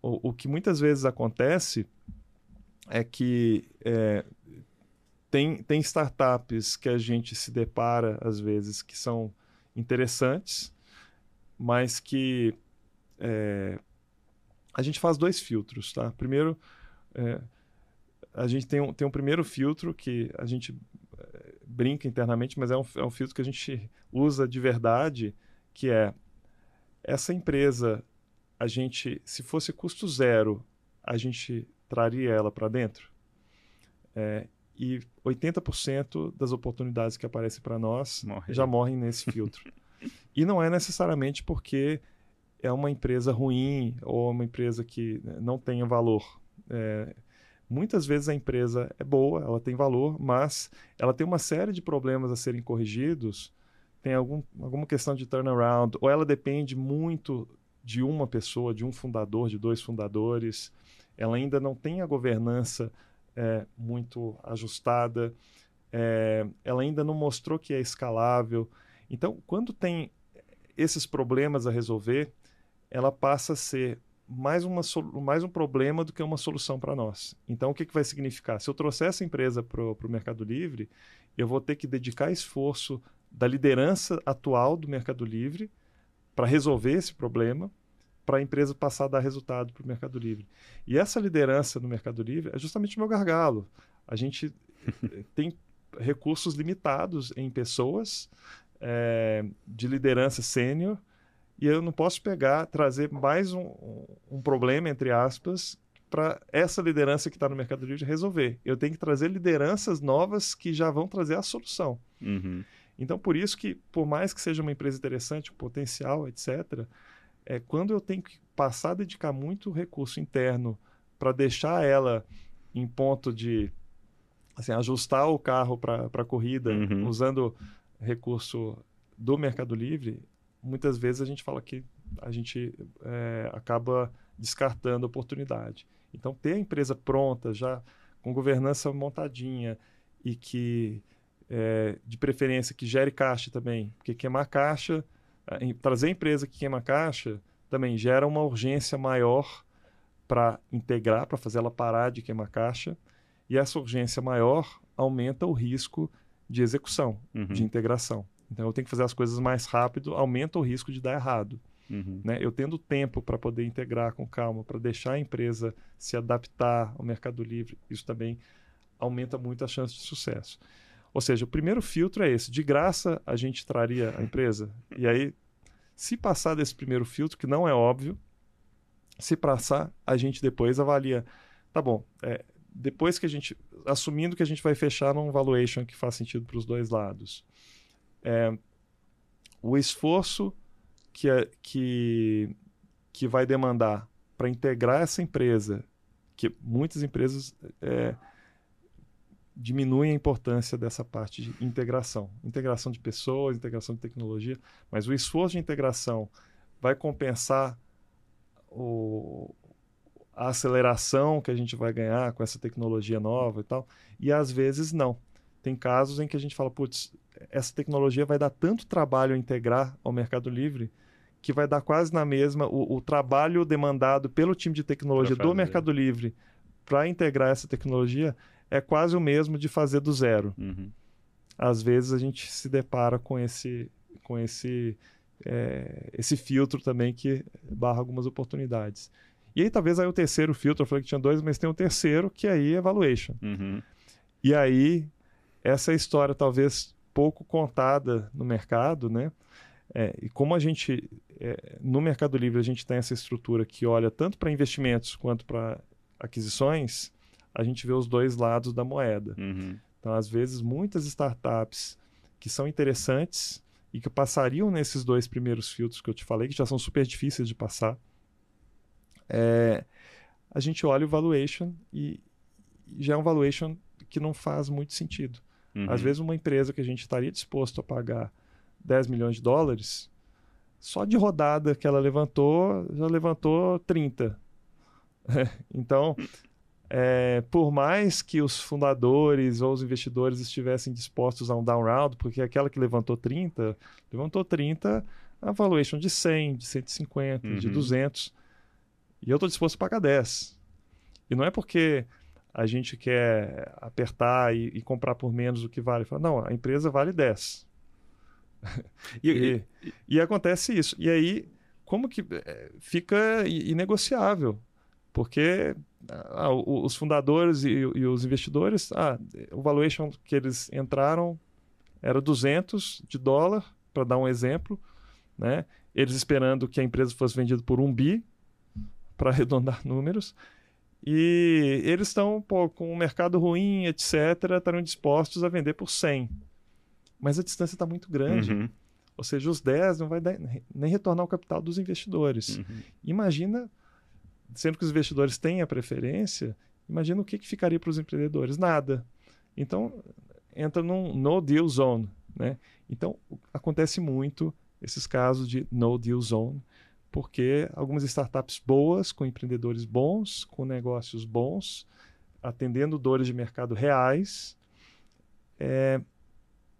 O, o, que muitas vezes acontece é que é, tem, tem startups que a gente se depara, às vezes, que são interessantes, mas que é, a gente faz dois filtros, tá? Primeiro, é, a gente tem um, tem um primeiro filtro que a gente é, brinca internamente, mas é um, é um filtro que a gente usa de verdade, que é essa empresa, a gente, se fosse custo zero, a gente traria ela para dentro? É, e 80% das oportunidades que aparecem para nós Morre. já morrem nesse filtro. e não é necessariamente porque é uma empresa ruim ou uma empresa que né, não tenha valor. É, muitas vezes a empresa é boa, ela tem valor, mas ela tem uma série de problemas a serem corrigidos, tem algum, alguma questão de turnaround, ou ela depende muito de uma pessoa, de um fundador, de dois fundadores, ela ainda não tem a governança é, muito ajustada, é, ela ainda não mostrou que é escalável. Então, quando tem esses problemas a resolver, ela passa a ser mais, uma, mais um problema do que uma solução para nós. Então, o que, que vai significar? Se eu trouxer essa empresa para o Mercado Livre, eu vou ter que dedicar esforço da liderança atual do Mercado Livre para resolver esse problema para a empresa passar a dar resultado para o Mercado Livre. E essa liderança no Mercado Livre é justamente o meu gargalo. A gente tem recursos limitados em pessoas é, de liderança sênior e eu não posso pegar, trazer mais um, um problema, entre aspas, para essa liderança que está no Mercado Livre resolver. Eu tenho que trazer lideranças novas que já vão trazer a solução. Uhum. Então, por isso que, por mais que seja uma empresa interessante, potencial, etc., é quando eu tenho que passar a dedicar muito recurso interno para deixar ela em ponto de assim, ajustar o carro para a corrida uhum. usando recurso do Mercado Livre, muitas vezes a gente fala que a gente é, acaba descartando a oportunidade. Então, ter a empresa pronta, já com governança montadinha e que, é, de preferência, que gere caixa também, porque queimar caixa trazer a empresa que queima caixa também gera uma urgência maior para integrar, para fazer ela parar de queimar caixa. E essa urgência maior aumenta o risco de execução, uhum. de integração. Então eu tenho que fazer as coisas mais rápido, aumenta o risco de dar errado. Uhum. Né? Eu tendo tempo para poder integrar com calma, para deixar a empresa se adaptar ao mercado livre, isso também aumenta muito a chance de sucesso. Ou seja, o primeiro filtro é esse: de graça a gente traria a empresa. E aí, se passar desse primeiro filtro, que não é óbvio, se passar, a gente depois avalia. Tá bom, é, depois que a gente, assumindo que a gente vai fechar num valuation que faz sentido para os dois lados, é, o esforço que, é, que, que vai demandar para integrar essa empresa, que muitas empresas é, diminuem a importância dessa parte de integração, integração de pessoas, integração de tecnologia, mas o esforço de integração vai compensar o, a aceleração que a gente vai ganhar com essa tecnologia nova e tal, e às vezes não. Tem casos em que a gente fala, putz, essa tecnologia vai dar tanto trabalho a integrar ao Mercado Livre que vai dar quase na mesma o, o trabalho demandado pelo time de tecnologia do Mercado Livre para integrar essa tecnologia é quase o mesmo de fazer do zero. Uhum. Às vezes a gente se depara com esse com esse é, esse filtro também que barra algumas oportunidades. E aí talvez aí o terceiro filtro, eu falei que tinha dois, mas tem um terceiro que aí é valuation. Uhum. E aí essa é história talvez pouco contada no mercado, né? É, e como a gente é, no Mercado Livre a gente tem essa estrutura que olha tanto para investimentos quanto para aquisições, a gente vê os dois lados da moeda. Uhum. Então, às vezes, muitas startups que são interessantes e que passariam nesses dois primeiros filtros que eu te falei, que já são super difíceis de passar, é, a gente olha o valuation e, já é um valuation que não faz muito sentido. Uhum. Às vezes, uma empresa que a gente estaria disposto a pagar 10 milhões de dólares, só de rodada que ela levantou, já levantou 30. então, é, por mais que os fundadores ou os investidores estivessem dispostos a um down round, porque aquela que levantou 30, levantou 30 a valuation de 100, de 150, Uhum. de 200. E eu estou disposto a pagar 10. E não é porque a gente quer apertar e, e comprar por menos do que vale. Fala, não, a empresa vale 10. E, E, e acontece isso. E aí, como que é, fica inegociável? Porque ah, os fundadores e, e os investidores, ah, o valuation que eles entraram era 200 de dólar, para dar um exemplo, né? Eles esperando que a empresa fosse vendida por um bi, para arredondar números. E eles estão com o mercado ruim, etc., estarão dispostos a vender por 100. Mas a distância está muito grande. Uhum. Ou seja, os 10 não vai dar, nem retornar o capital dos investidores. Uhum. Imagina, sendo que os investidores têm a preferência, imagina o que, que ficaria para os empreendedores? Nada. Então, entra num no deal zone. Né? Então, acontece muito esses casos de no deal zone, porque algumas startups boas, com empreendedores bons, com negócios bons, atendendo dores de mercado reais, é,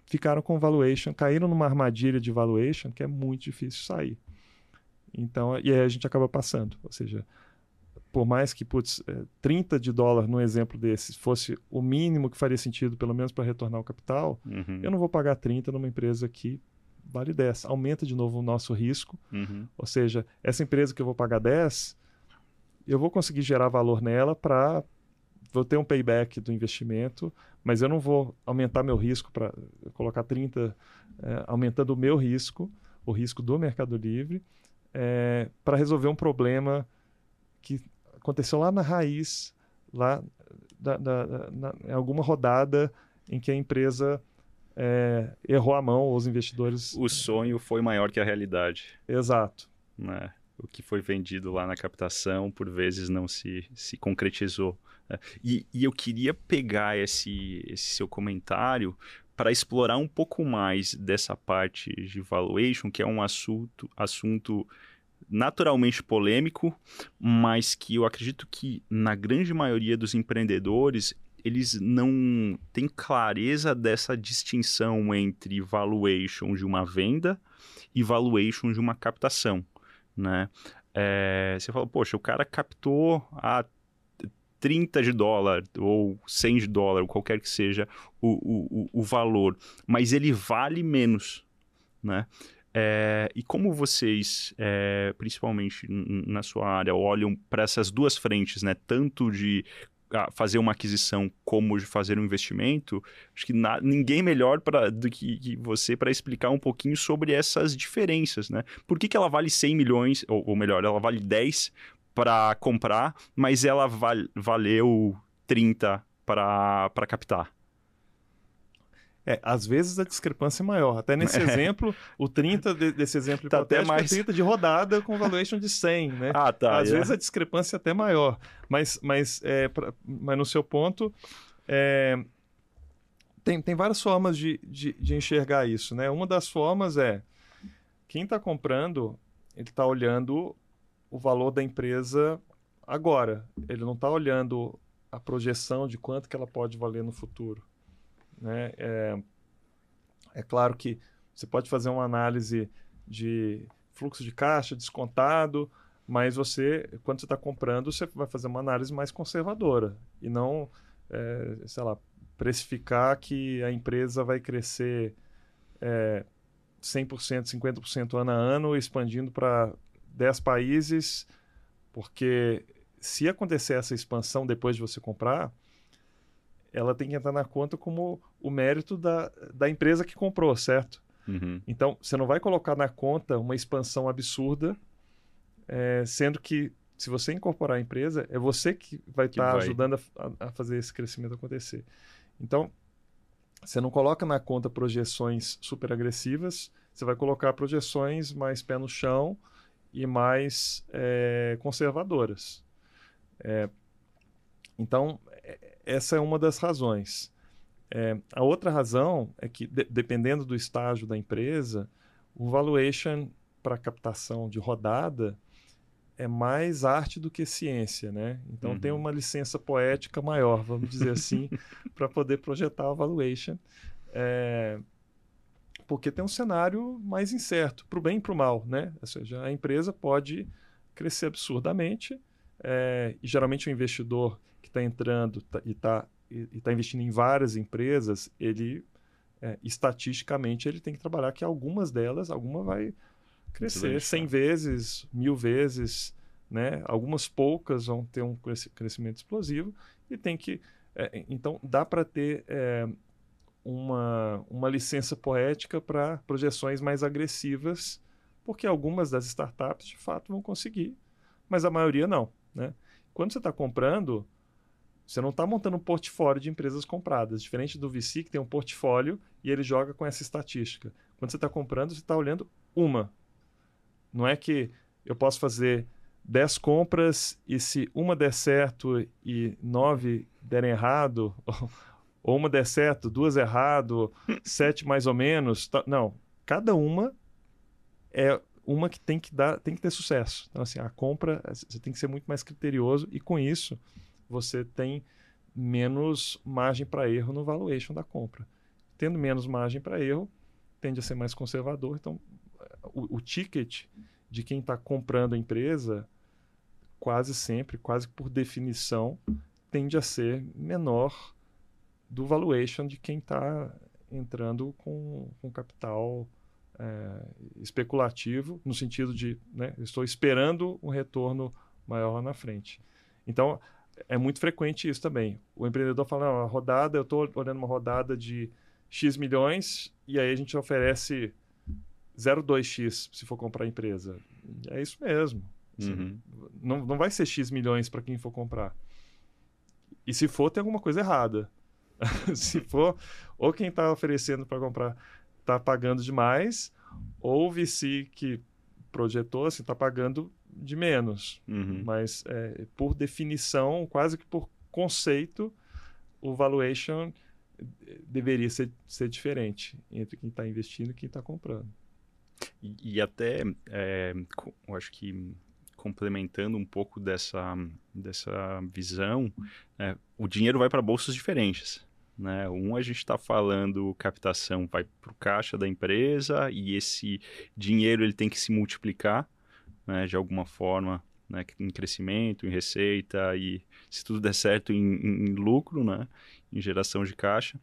ficaram com valuation, caíram numa armadilha de valuation que é muito difícil sair. Então, e aí a gente acaba passando. Ou seja, por mais que, putz, é, 30 de dólar no exemplo desses fosse o mínimo que faria sentido, pelo menos para retornar o capital, Uhum. eu não vou pagar 30 numa empresa que vale 10. Aumenta de novo o nosso risco. Uhum. Ou seja, essa empresa que eu vou pagar 10, eu vou conseguir gerar valor nela para vou ter um payback do investimento, mas eu não vou aumentar meu risco para colocar 30, é, aumentando o meu risco, o risco do Mercado Livre, para resolver um problema que aconteceu lá na raiz, lá da, da, na, em alguma rodada em que a empresa é, errou a mão, os investidores. O sonho foi maior que a realidade. Exato. Né? O que foi vendido lá na captação, por vezes, não se, se concretizou. né? E, e eu queria pegar esse, esse seu comentário para explorar um pouco mais dessa parte de valuation, que é um assunto, assunto naturalmente polêmico, mas que eu acredito que na grande maioria dos empreendedores eles não têm clareza dessa distinção entre valuation de uma venda e valuation de uma captação, né? É, você fala, poxa, o cara captou a 30 de dólar ou 100 de dólar, ou qualquer que seja o, o, o valor, mas ele vale menos, né? É, e como vocês, é, principalmente na sua área, olham para essas duas frentes, né? Tanto de fazer uma aquisição como de fazer um investimento, acho que na, ninguém melhor pra, do que, que você para explicar um pouquinho sobre essas diferenças, né? Por que, que ela vale 100 milhões, ou, ou melhor, ela vale 10 para comprar, mas ela val valeu 30 para captar. É, às vezes a discrepância é maior. Até nesse é. exemplo, o 30 de, desse exemplo tá até mais... é 30 de rodada com valuation de 100, né? Ah, tá. Às vezes a discrepância é até maior. Mas, mas, é, pra, mas no seu ponto, é, tem, tem várias formas de, de, de, enxergar isso, né? Uma das formas é quem está comprando, ele está olhando o valor da empresa agora. Ele não está olhando a projeção de quanto que ela pode valer no futuro. Né? É, é claro que você pode fazer uma análise de fluxo de caixa descontado, mas você, quando você está comprando, você vai fazer uma análise mais conservadora e não, é, sei lá, precificar que a empresa vai crescer é, 100%, 50% ano a ano, expandindo para 10 países, porque se acontecer essa expansão depois de você comprar, ela tem que entrar na conta como o mérito da, da empresa que comprou, certo? Uhum. Então, você não vai colocar na conta uma expansão absurda, é, sendo que se você incorporar a empresa, é você que vai estar tá ajudando a, a, fazer esse crescimento acontecer. Então, você não coloca na conta projeções super agressivas, você vai colocar projeções mais pé no chão e mais é, conservadoras. É, então, essa é uma das razões. É, a outra razão é que, de, dependendo do estágio da empresa, o valuation para captação de rodada é mais arte do que ciência, né? Então uhum. tem uma licença poética maior, vamos dizer assim, para poder projetar o valuation, é, porque tem um cenário mais incerto, para o bem e para o mal, né? Ou seja, a empresa pode crescer absurdamente é, e geralmente o investidor está entrando tá, e está e tá investindo em várias empresas, ele é, estatisticamente ele tem que trabalhar que algumas delas, alguma vai crescer 100 vezes, mil vezes, né? Algumas poucas vão ter um crescimento explosivo e tem que é, então dá para ter é, uma, uma licença poética para projeções mais agressivas, porque algumas das startups de fato vão conseguir, mas a maioria não. Né? Quando você está comprando, você não está montando um portfólio de empresas compradas, diferente do VC que tem um portfólio e ele joga com essa estatística. Quando você está comprando, você está olhando uma. Não é que eu posso fazer 10 compras e se uma der certo e nove derem errado, ou uma der certo, duas errado, sete mais ou menos. Tá... Não, cada uma é uma que tem que dar, tem que ter sucesso. Então, assim, a compra, você tem que ser muito mais criterioso e com isso você tem menos margem para erro no valuation da compra. Tendo menos margem para erro, tende a ser mais conservador. Então, o, o ticket de quem está comprando a empresa, quase sempre, quase por definição, tende a ser menor do valuation de quem está entrando com, com capital é, especulativo, no sentido de né, estou esperando um retorno maior lá na frente. Então, é muito frequente isso também. O empreendedor fala, não, a rodada, eu estou olhando uma rodada de X milhões e aí a gente oferece 0,2x se for comprar a empresa. É isso mesmo. Assim, uhum. não, não vai ser X milhões para quem for comprar. E se for, tem alguma coisa errada. se for, ou quem está oferecendo para comprar está pagando demais, ou o VC que projetou assim está pagando de menos. Uhum. Mas é, por definição, quase que por conceito, o valuation deveria ser, ser diferente entre quem está investindo e quem está comprando. E, e até, é, eu acho que complementando um pouco dessa, dessa visão, é, o dinheiro vai para bolsas diferentes. Né? Um, a gente está falando captação vai para o caixa da empresa e esse dinheiro ele tem que se multiplicar né, de alguma forma né, em crescimento, em receita e, se tudo der certo, em, em, lucro, né, em geração de caixa.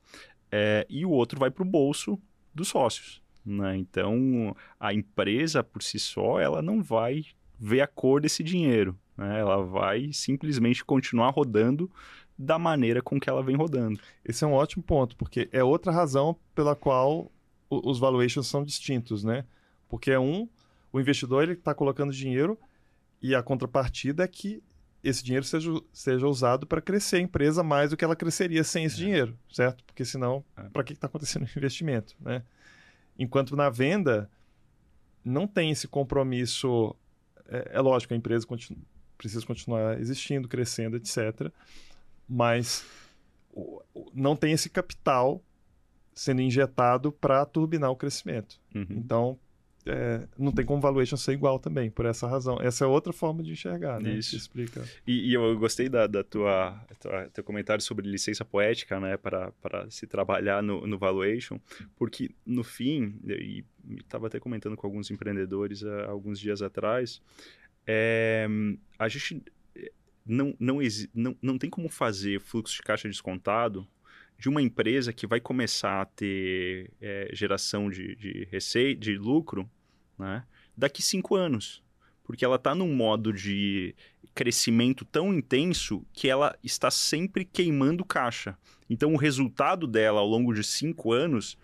É, e o outro vai para o bolso dos sócios. Né? Então, a empresa por si só, ela não vai ver a cor desse dinheiro. Né? Ela vai simplesmente continuar rodando da maneira com que ela vem rodando. Esse é um ótimo ponto, porque é outra razão pela qual os valuations são distintos, né? Porque é um, o investidor ele está colocando dinheiro E a contrapartida é que esse dinheiro seja, seja usado para crescer a empresa mais do que ela cresceria sem esse é. dinheiro, certo? Porque senão, é. para que está acontecendo o investimento, né? Enquanto na venda não tem esse compromisso, é, é lógico, a empresa continu, precisa continuar existindo, crescendo, etc. Mas não tem esse capital sendo injetado para turbinar o crescimento. Uhum. Então, é, não tem como valuation ser igual também, por essa razão. Essa é outra forma de enxergar, né? Isso. explica. E, e, eu gostei da, da tua, tua, teu comentário sobre licença poética, né, para, para se trabalhar no, no valuation, porque no fim, e estava até comentando com alguns empreendedores há alguns dias atrás, é, a gente não, não, não, não tem como fazer fluxo de caixa descontado de uma empresa que vai começar a ter é, geração de, de receita, de lucro, né, daqui cinco anos. Porque ela está num modo de crescimento tão intenso que ela está sempre queimando caixa. Então, o resultado dela ao longo de cinco anos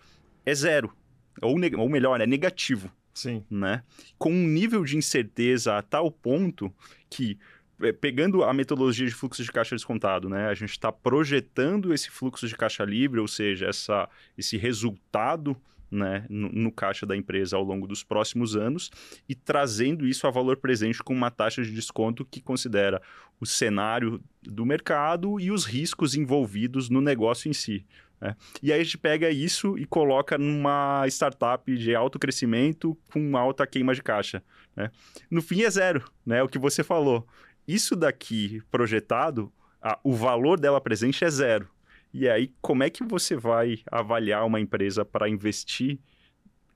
é zero. Ou, ou melhor, é negativo. Sim. Né? Com um nível de incerteza a tal ponto que é, pegando a metodologia de fluxo de caixa descontado, né? A gente está projetando esse fluxo de caixa livre, ou seja, essa, esse resultado né, no, no, caixa da empresa ao longo dos próximos anos e trazendo isso a valor presente com uma taxa de desconto que considera o cenário do mercado e os riscos envolvidos no negócio em si. Né? E aí a gente pega isso e coloca numa startup de alto crescimento com alta queima de caixa. Né? No fim é zero, né? O que você falou isso daqui projetado, a, o valor dela presente é zero. E aí, como é que você vai avaliar uma empresa para investir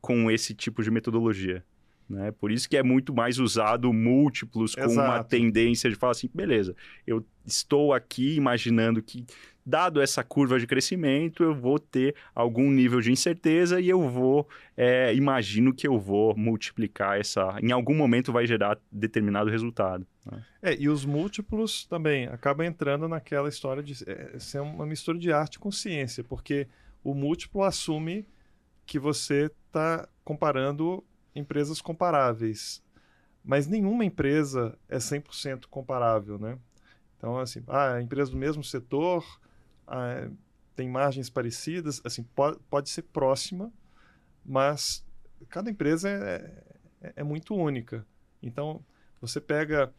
com esse tipo de metodologia? Né? Por isso que é muito mais usado múltiplos com Exato. uma tendência de falar assim, beleza, eu estou aqui imaginando que dado essa curva de crescimento, eu vou ter algum nível de incerteza e eu vou, é, imagino que eu vou multiplicar essa, em algum momento vai gerar determinado resultado. Né? É, e os múltiplos também acabam entrando naquela história de é, ser uma mistura de arte com ciência, porque o múltiplo assume que você está comparando empresas comparáveis, mas nenhuma empresa é 100% comparável, né? Então, assim, ah, a empresa do mesmo setor, ah, tem margens parecidas, assim, pode, pode ser próxima, mas cada empresa é, é, é muito única. Então, você pega.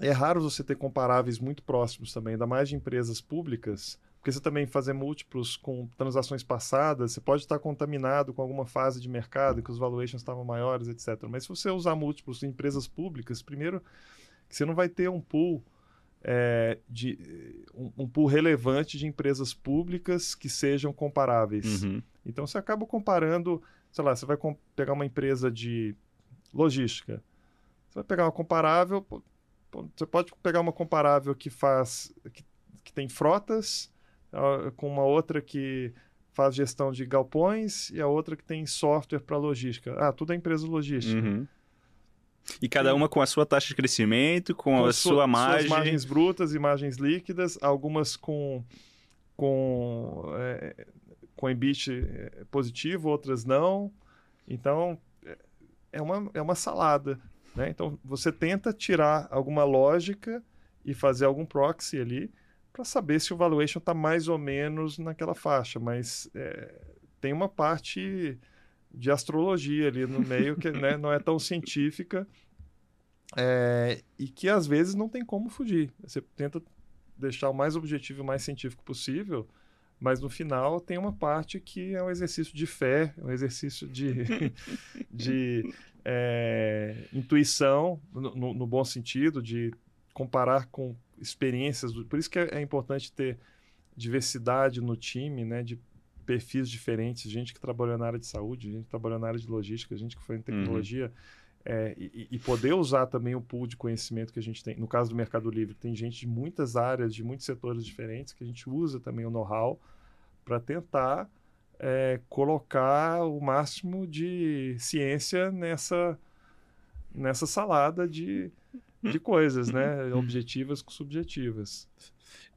É raro você ter comparáveis muito próximos também, ainda mais de empresas públicas, porque você também fazer múltiplos com transações passadas, você pode estar contaminado com alguma fase de mercado que os valuations estavam maiores, etc. Mas se você usar múltiplos em empresas públicas, primeiro, você não vai ter um pool é, de um, um, pool relevante de empresas públicas que sejam comparáveis. Uhum. Então você acaba comparando, sei lá, você vai pegar uma empresa de logística, você vai pegar uma comparável, você pode pegar uma comparável que faz que, que tem frotas com uma outra que faz gestão de galpões e a outra que tem software para logística. Ah, tudo é empresa logística. Uhum. E cada uma com a sua taxa de crescimento, com, com a sua, sua margem. Suas margens brutas e margens líquidas, algumas com, com, é, com EBIT é, positivo, outras não. Então, é, é uma, é uma salada. Né? Então, você tenta tirar alguma lógica e fazer algum proxy ali para saber se o valuation está mais ou menos naquela faixa, mas é, tem uma parte de astrologia ali no meio, que né, não é tão científica é, e que às vezes não tem como fugir. Você tenta deixar o mais objetivo e mais científico possível, mas no final tem uma parte que é um exercício de fé, um exercício de, de é, intuição, no, no, bom sentido, de comparar com experiências. Por isso que é, é importante ter diversidade no time, né, de perfis diferentes, gente que trabalhou na área de saúde, gente que trabalhou na área de logística, gente que foi em uhum. tecnologia, uhum. é, e, e, poder usar também o pool de conhecimento que a gente tem. No caso do Mercado Livre, tem gente de muitas áreas, de muitos setores diferentes, que a gente usa também o know-how para tentar é, colocar o máximo de ciência nessa, nessa salada de, de coisas, né? Objetivas com subjetivas.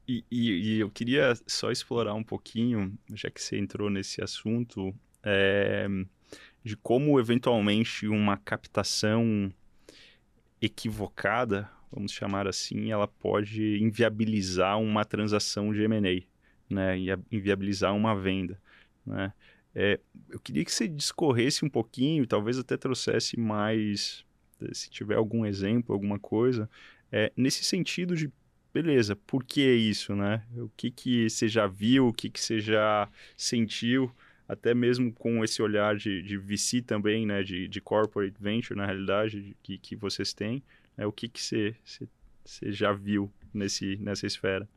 E, e, e, eu queria só explorar um pouquinho, já que você entrou nesse assunto, é, de como eventualmente uma captação equivocada, vamos chamar assim, ela pode inviabilizar uma transação de M&A, né? Inviabilizar uma venda, né? É, eu queria que você discorresse um pouquinho, talvez até trouxesse mais, se tiver algum exemplo, alguma coisa, é, nesse sentido de, beleza, por que isso, né? O que, que você já viu, o que, que você já sentiu, até mesmo com esse olhar de, de VC também, né? De, de corporate venture, na realidade, que, que vocês têm, né? o que, que você, você, você já viu nesse, nessa esfera?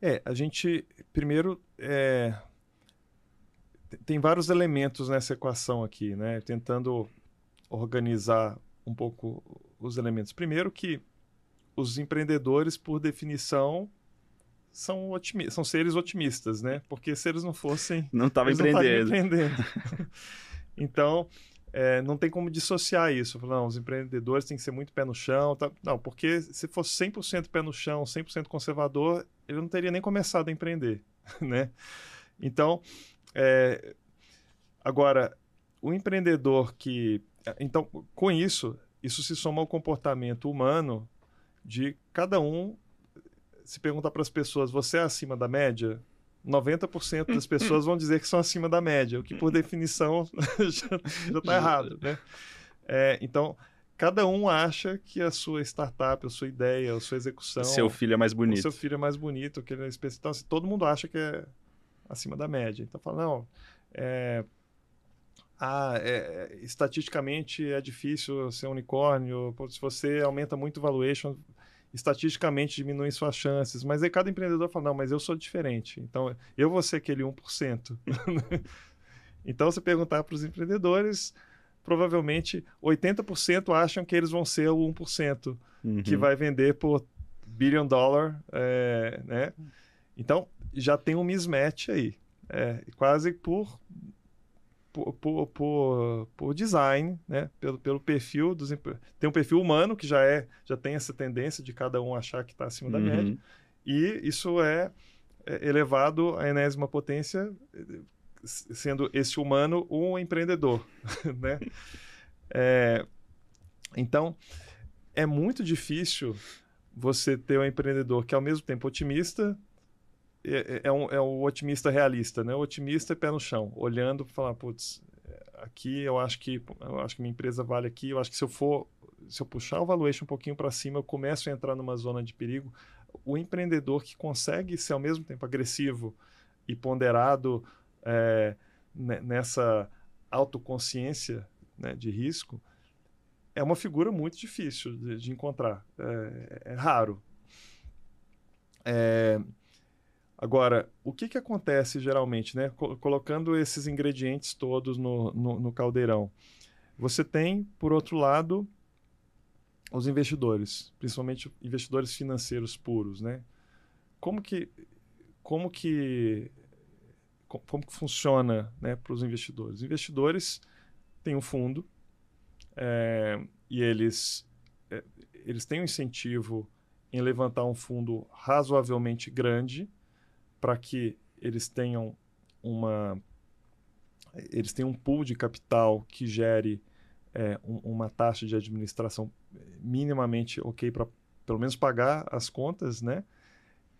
É, a gente, primeiro, é, tem vários elementos nessa equação aqui, né? Tentando organizar um pouco os elementos. Primeiro que os empreendedores, por definição, são, são seres otimistas, né? Porque se eles não fossem... Não estavam empreendendo. empreendendo. então, é, não tem como dissociar isso. Não, os empreendedores têm que ser muito pé no chão. Tá? Não, porque se fosse 100% pé no chão, 100% conservador, ele não teria nem começado a empreender, né? Então, é, agora, o empreendedor que. Então, com isso, isso se soma ao comportamento humano de cada um se perguntar para as pessoas, você é acima da média? 90% das pessoas vão dizer que são acima da média, o que por definição já está errado, né? É, então, cada um acha que a sua startup, a sua ideia, a sua execução... Seu filho é mais bonito. Seu filho é mais bonito, que ele é especial. Então, assim, todo mundo acha que é acima da média. Então fala, não, é, ah, é, estatisticamente é difícil ser unicórnio, se você aumenta muito o valuation, estatisticamente diminui suas chances. Mas aí cada empreendedor fala, não, mas eu sou diferente, então eu vou ser aquele 1%. então, se perguntar para os empreendedores, provavelmente 80% acham que eles vão ser o 1%, uhum. que vai vender por billion dollar, é, né? Então, já tem um mismatch aí. É, quase por, por, por, por, por, design, né? pelo, pelo perfil dos tem um perfil humano que já é já tem essa tendência de cada um achar que está acima da uhum. média e isso é, é elevado à enésima potência sendo esse humano um empreendedor, né? É, então é muito difícil você ter um empreendedor que é ao mesmo tempo otimista é, é, é, um, é o otimista realista, né? O otimista é pé no chão, olhando para falar, putz, aqui eu acho que eu acho que minha empresa vale aqui, eu acho que se eu for se eu puxar o valuation um pouquinho para cima, eu começo a entrar numa zona de perigo. O empreendedor que consegue ser ao mesmo tempo agressivo e ponderado é, nessa autoconsciência né, de risco é uma figura muito difícil de, de encontrar. É, é raro. É, Agora, o que, que acontece geralmente, né? Colocando esses ingredientes todos no, no, no caldeirão. Você tem, por outro lado, os investidores, principalmente investidores financeiros puros, né? Como que, como que, como que funciona, né, para os investidores? Os investidores têm um fundo é, e eles, é, eles têm um incentivo em levantar um fundo razoavelmente grande para que eles tenham uma eles tenham um pool de capital que gere é, um, uma taxa de administração minimamente ok para pelo menos pagar as contas, né?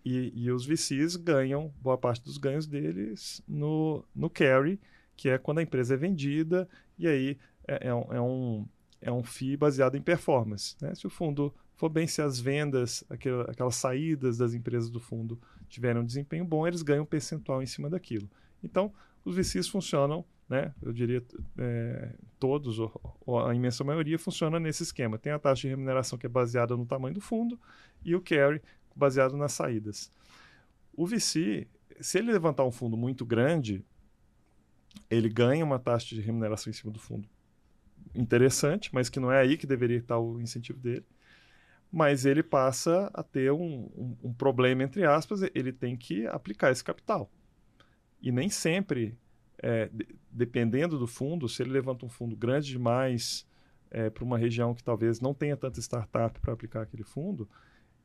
E, e, os VCs ganham boa parte dos ganhos deles no, no carry, que é quando a empresa é vendida, e aí é, é, um, é, um, é um FII baseado em performance. Né? Se o fundo for bem, se as vendas, aquelas saídas das empresas do fundo tiverem um desempenho bom, eles ganham um percentual em cima daquilo. Então, os VCs funcionam, né? Eu diria é, todos, ou, ou, a imensa maioria, funciona nesse esquema. Tem a taxa de remuneração que é baseada no tamanho do fundo e o carry baseado nas saídas. O VC, se ele levantar um fundo muito grande, ele ganha uma taxa de remuneração em cima do fundo interessante, mas que não é aí que deveria estar o incentivo dele mas ele passa a ter um, um, um, problema, entre aspas, ele tem que aplicar esse capital. E nem sempre, é, de, dependendo do fundo, se ele levanta um fundo grande demais é, para uma região que talvez não tenha tanta startup para aplicar aquele fundo,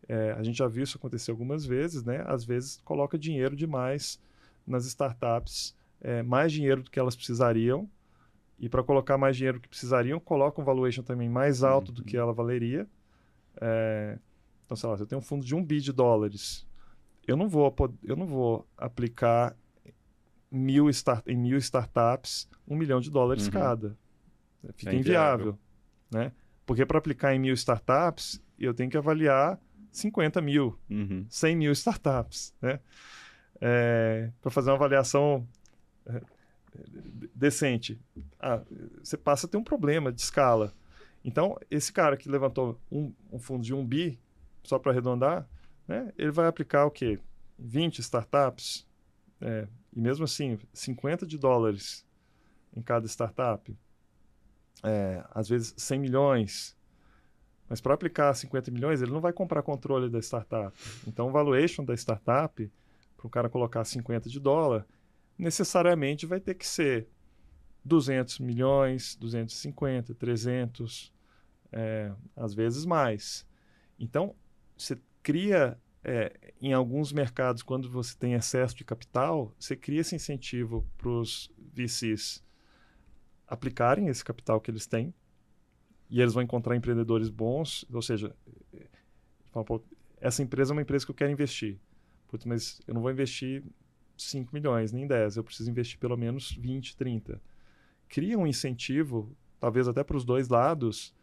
é, a gente já viu isso acontecer algumas vezes, né? Às vezes coloca dinheiro demais nas startups, é, mais dinheiro do que elas precisariam, e para colocar mais dinheiro que precisariam, colocam um valuation também mais alto uhum. do que ela valeria. É, então, sei lá, se eu tenho um fundo de um bi de dólares, eu não vou, eu não vou aplicar mil start, em mil startups um milhão de dólares uhum. cada. Fica é inviável. inviável. Né? Porque para aplicar em mil startups, eu tenho que avaliar 50 mil, uhum. 100 mil startups. Né? É, para fazer uma avaliação é, decente. Ah, você passa a ter um problema de escala. Então, esse cara que levantou um, um fundo de um bi, só para arredondar, né, ele vai aplicar o quê? 20 startups, é, e mesmo assim, 50 de dólares em cada startup, é, às vezes 100 milhões. Mas para aplicar 50 milhões, ele não vai comprar controle da startup. Então, o valuation da startup, para o cara colocar 50 de dólar, necessariamente vai ter que ser 200 milhões, 250, 300, é, às vezes mais. Então, você cria, é, em alguns mercados, quando você tem excesso de capital, você cria esse incentivo para os VCs aplicarem esse capital que eles têm e eles vão encontrar empreendedores bons, ou seja, essa empresa é uma empresa que eu quero investir. Putz, mas eu não vou investir 5 milhões, nem 10, eu preciso investir pelo menos 20, 30. Cria um incentivo, talvez até para os dois lados.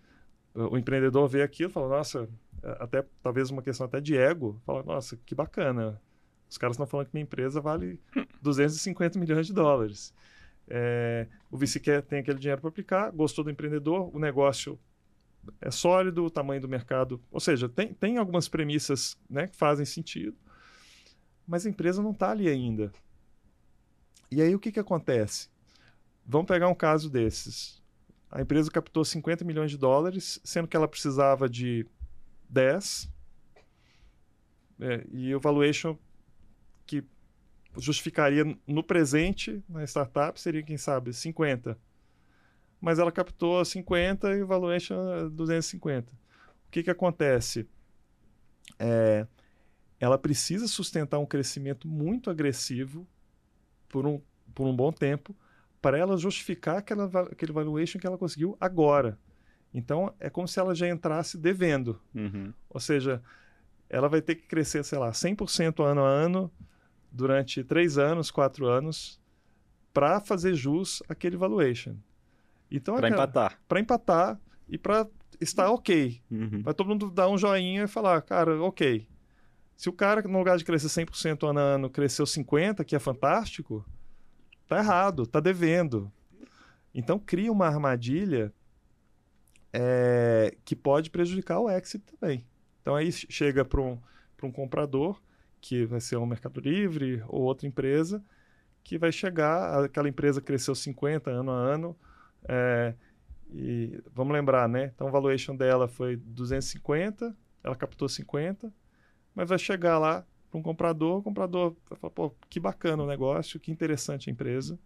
O empreendedor vê aquilo e fala, nossa, é, até talvez uma questão até de ego, fala, nossa, que bacana. Os caras estão falando que minha empresa vale 250 milhões de dólares. É, o VC quer, tem aquele dinheiro para aplicar, gostou do empreendedor, o negócio é sólido, o tamanho do mercado. Ou seja, tem, tem algumas premissas né, que fazem sentido mas a empresa não está ali ainda. E aí o que, que acontece? Vamos pegar um caso desses. A empresa captou 50 milhões de dólares, sendo que ela precisava de 10. É, e o valuation que justificaria no presente na startup seria, quem sabe, 50. Mas ela captou 50 e o valuation é 250. O que, que acontece? É, ela precisa sustentar um crescimento muito agressivo por um, por um bom tempo para ela justificar aquela, aquele valuation que ela conseguiu agora. Então, é como se ela já entrasse devendo. Uhum. Ou seja, ela vai ter que crescer, sei lá, 100% ano a ano durante três anos, quatro anos, para fazer jus àquele valuation. Então, para empatar. Para empatar e para estar ok. Uhum. Vai todo mundo dar um joinha e falar, cara, ok. Se o cara, no lugar de crescer 100% ano a ano, cresceu 50%, que é fantástico, tá errado, tá devendo. Então, cria uma armadilha é, que pode prejudicar o exit também. Então, aí chega para um, um comprador, que vai ser um Mercado Livre ou outra empresa, que vai chegar, aquela empresa cresceu 50 ano a ano, é, e vamos lembrar, né? Então, a valuation dela foi 250, ela captou 50, mas vai chegar lá para um comprador, o comprador vai falar, pô, que bacana o negócio, que interessante a empresa,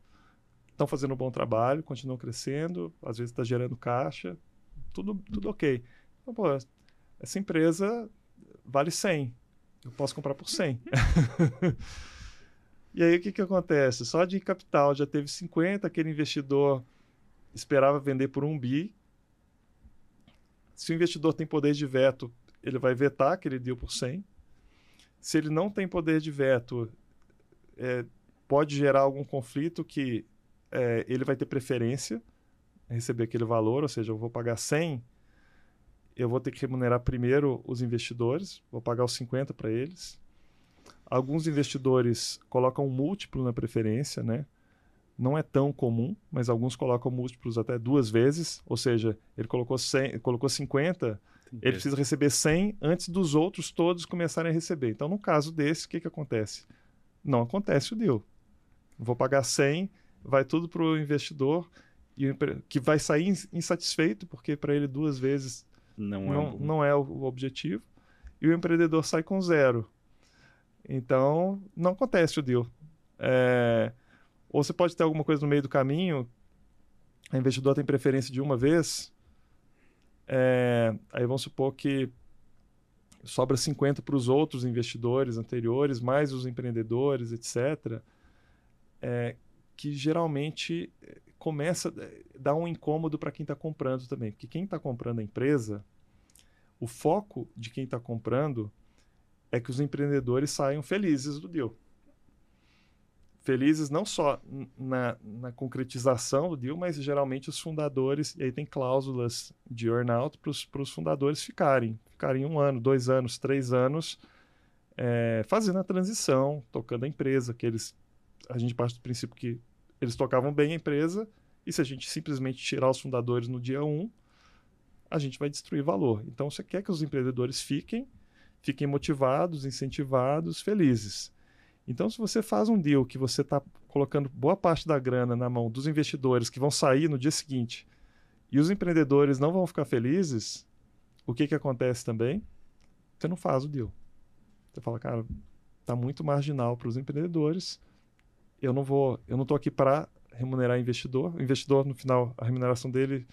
estão fazendo um bom trabalho, continuam crescendo, às vezes está gerando caixa, tudo, tudo ok. Então, pô, essa empresa vale 100, eu posso comprar por 100. e aí o que, que acontece? Só de capital já teve 50, aquele investidor esperava vender por um bi. Se o investidor tem poder de veto, ele vai vetar aquele deal por 100 se ele não tem poder de veto, é, pode gerar algum conflito que é, ele vai ter preferência receber aquele valor, ou seja, eu vou pagar 100, eu vou ter que remunerar primeiro os investidores, vou pagar os 50 para eles. Alguns investidores colocam múltiplo na preferência, né? Não é tão comum, mas alguns colocam múltiplos até duas vezes, ou seja, ele colocou, 100, colocou 50, ele precisa receber 100 antes dos outros todos começarem a receber. Então, no caso desse, o que, que acontece? Não acontece o deal. Vou pagar 100, vai tudo para o investidor, que vai sair insatisfeito, porque para ele duas vezes não, não, é, um... não é o objetivo, e o empreendedor sai com zero. Então, não acontece o deal. É... Ou você pode ter alguma coisa no meio do caminho, o investidor tem preferência de uma vez, é, aí vamos supor que sobra 50 para os outros investidores anteriores, mais os empreendedores, etc. É, que geralmente começa a dar um incômodo para quem está comprando também. Porque quem está comprando a empresa, o foco de quem está comprando é que os empreendedores saiam felizes do deal. Felizes não só na, na concretização do deal, mas geralmente os fundadores, e aí tem cláusulas de earnout para os fundadores ficarem. Ficarem um ano, dois anos, três anos, é, fazendo a transição, tocando a empresa, que eles, a gente parte do princípio que eles tocavam bem a empresa, e se a gente simplesmente tirar os fundadores no dia 1, a gente vai destruir valor. Então, você quer que os empreendedores fiquem, fiquem motivados, incentivados, felizes. Então, se você faz um deal que você está colocando boa parte da grana na mão dos investidores que vão sair no dia seguinte e os empreendedores não vão ficar felizes, o que, que acontece também? Você não faz o deal. Você fala, cara, está muito marginal para os empreendedores. Eu não vou, eu não estou aqui para remunerar investidor. O investidor, no final, a remuneração dele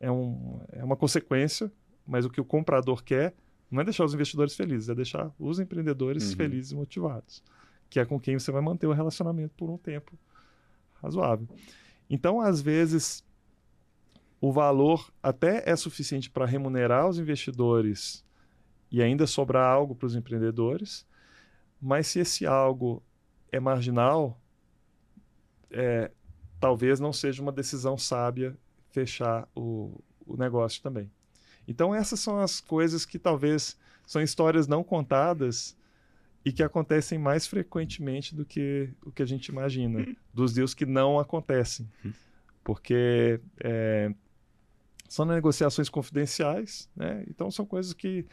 é, um, é uma consequência, mas o que o comprador quer não é deixar os investidores felizes, é deixar os empreendedores uhum. felizes e motivados, que é com quem você vai manter o relacionamento por um tempo razoável. Então, às vezes, o valor até é suficiente para remunerar os investidores e ainda sobrar algo para os empreendedores, mas se esse algo é marginal, é, talvez não seja uma decisão sábia fechar o, o negócio também. Então, essas são as coisas que talvez são histórias não contadas e que acontecem mais frequentemente do que o que a gente imagina, uhum. dos deals que não acontecem. Uhum. Porque é, são negociações confidenciais, né? então são coisas que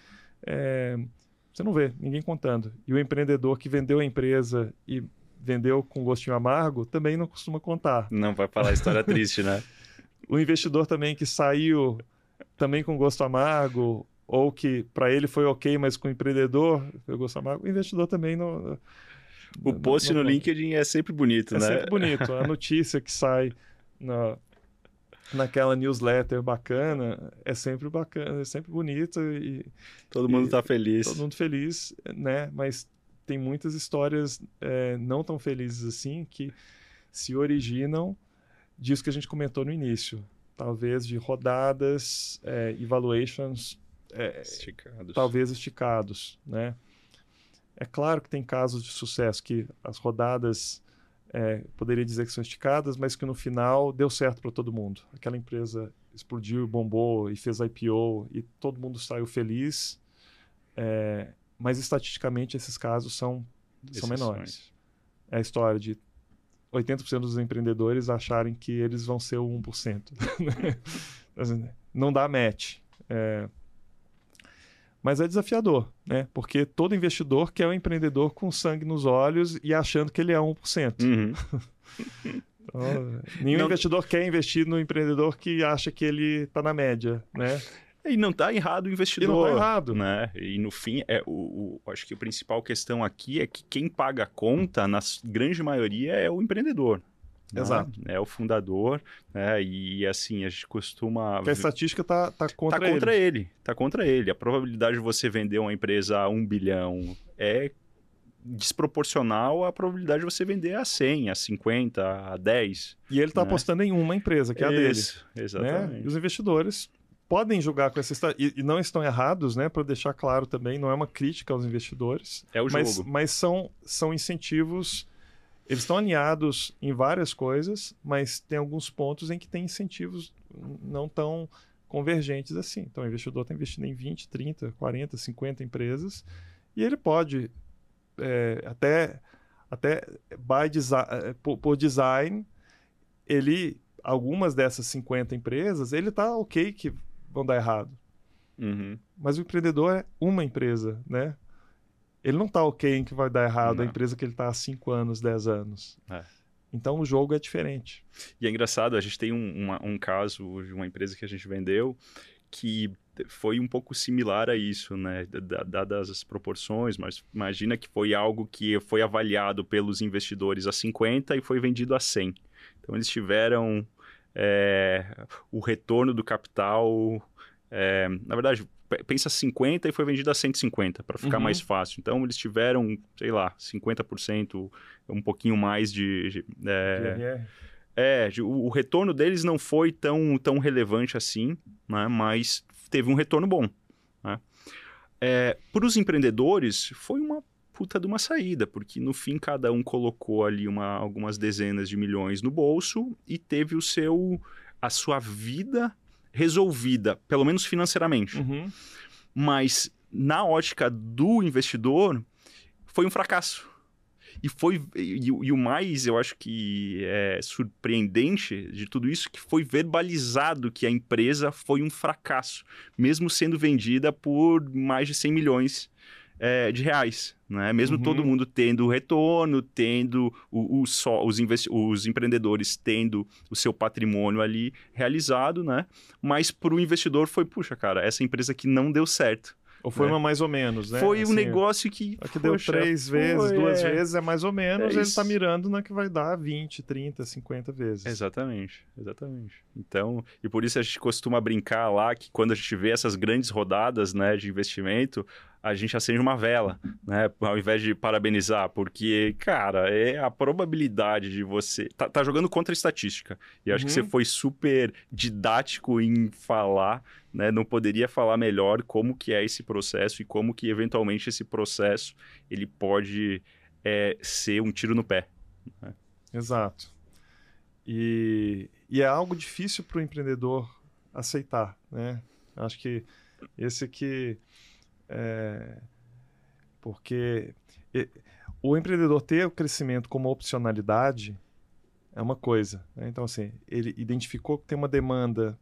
é, você não vê ninguém contando. E o empreendedor que vendeu a empresa e vendeu com gostinho amargo também não costuma contar. Não vai falar história triste, né? o investidor também que saiu também com gosto amargo, ou que para ele foi ok, mas com o empreendedor gosto amargo, o investidor também não. O post não, no LinkedIn é sempre bonito, é né? É sempre bonito. A notícia que sai na, naquela newsletter bacana é sempre bacana, é sempre bonita e todo mundo está feliz. Todo mundo feliz, né? Mas tem muitas histórias é, não tão felizes assim que se originam disso que a gente comentou no início talvez de rodadas, é, evaluations é, esticados. talvez esticados, né? É claro que tem casos de sucesso que as rodadas é, poderia dizer que são esticadas, mas que no final deu certo para todo mundo. Aquela empresa explodiu, bombou e fez IPO e todo mundo saiu feliz. É, mas estatisticamente esses casos são, são menores. É a história de 80% dos empreendedores acharem que eles vão ser o 1%. Assim, não dá match. É... Mas é desafiador, né? Porque todo investidor quer um empreendedor com sangue nos olhos e achando que ele é 1%. Uhum. então, nenhum não... investidor quer investir no empreendedor que acha que ele está na média, né? E não está errado o investidor. E não está errado. Né? E no fim, é, o, o, acho que a principal questão aqui é que quem paga a conta, na grande maioria, é o empreendedor. Né? Exato. É o fundador, né? E assim, a gente costuma. Porque a estatística está tá contra, tá contra ele. ele. Tá contra ele. A probabilidade de você vender uma empresa a um bilhão é desproporcional à probabilidade de você vender a 100, a 50, a 10. E ele está né? apostando em uma empresa, que é a dele. Isso, exatamente. Né? E os investidores podem julgar com essa e, e, não estão errados, né? Para deixar claro também, não é uma crítica aos investidores. É o mas, jogo. Mas são, são incentivos. Eles estão alinhados em várias coisas, mas tem alguns pontos em que tem incentivos não tão convergentes assim. Então, o investidor está investindo em 20, 30, 40, 50 empresas e ele pode é, até, até by design, é, por, por design, ele algumas dessas 50 empresas, ele está ok que vão dar errado. Uhum. Mas o empreendedor é uma empresa, né? Ele não está ok em que vai dar errado não. a empresa que ele está há 5 anos, 10 anos. É. Então o jogo é diferente. E é engraçado, a gente tem um, uma, um caso de uma empresa que a gente vendeu que foi um pouco similar a isso, né? Dadas as proporções, mas imagina que foi algo que foi avaliado pelos investidores a 50 e foi vendido a 100. Então eles tiveram é, o retorno do capital. É, na verdade, pensa 50 e foi vendido a 150 para ficar uhum. mais fácil. Então eles tiveram, sei lá, 50%, um pouquinho mais de, de, é, É, o, o, retorno deles não foi tão, tão relevante assim, né? mas teve um retorno bom. Né? É, Para os empreendedores, foi uma puta de uma saída, porque no fim cada um colocou ali uma, algumas dezenas de milhões no bolso e teve o seu a sua vida resolvida, pelo menos financeiramente. Uhum. Mas na ótica do investidor, foi um fracasso. E foi e, e, o mais, eu acho que é surpreendente de tudo isso, que foi verbalizado que a empresa foi um fracasso, mesmo sendo vendida por mais de 100 milhões é, de reais. Né? Mesmo uhum. todo mundo tendo retorno, tendo o, o só, os, os empreendedores tendo o seu patrimônio ali realizado, né? Mas para o investidor foi, puxa, cara, essa empresa que não deu certo. Ou foi né? uma mais ou menos, né? Foi assim, um negócio que. A que deu três vezes, duas é... vezes, é mais ou menos, é ele está mirando na que vai dar 20, 30, 50 vezes. Exatamente, exatamente. Então, e por isso a gente costuma brincar lá que quando a gente vê essas grandes rodadas né, de investimento, a gente acende uma vela, né? Ao invés de parabenizar, porque, cara, é a probabilidade de você. Tá, tá jogando contra a estatística. E acho uhum. que você uhum. foi super didático em falar, né? Não poderia falar melhor como que é esse processo e como que, eventualmente, esse processo ele pode é, ser um tiro no pé. Né? Exato. E, e é algo difícil para o empreendedor aceitar, né? Acho que esse que é, porque o empreendedor ter o crescimento como opcionalidade é uma coisa. Né? Então, assim, ele identificou que tem uma demanda.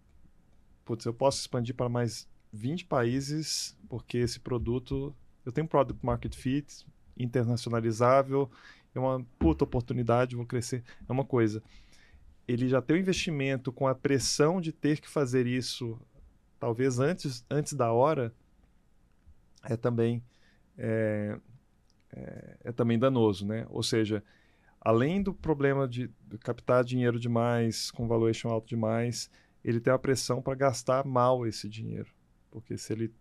Putz, eu posso expandir para mais 20 países porque esse produto. Eu tenho product market fit, internacionalizável, é uma puta oportunidade, vou crescer. É uma coisa. Ele já tem o investimento com a pressão de ter que fazer isso, talvez antes, antes da hora é também é, é, é, também danoso, né? Ou seja, além do problema de captar dinheiro demais com valuation alto demais, ele tem a pressão para gastar mal esse dinheiro, porque se ele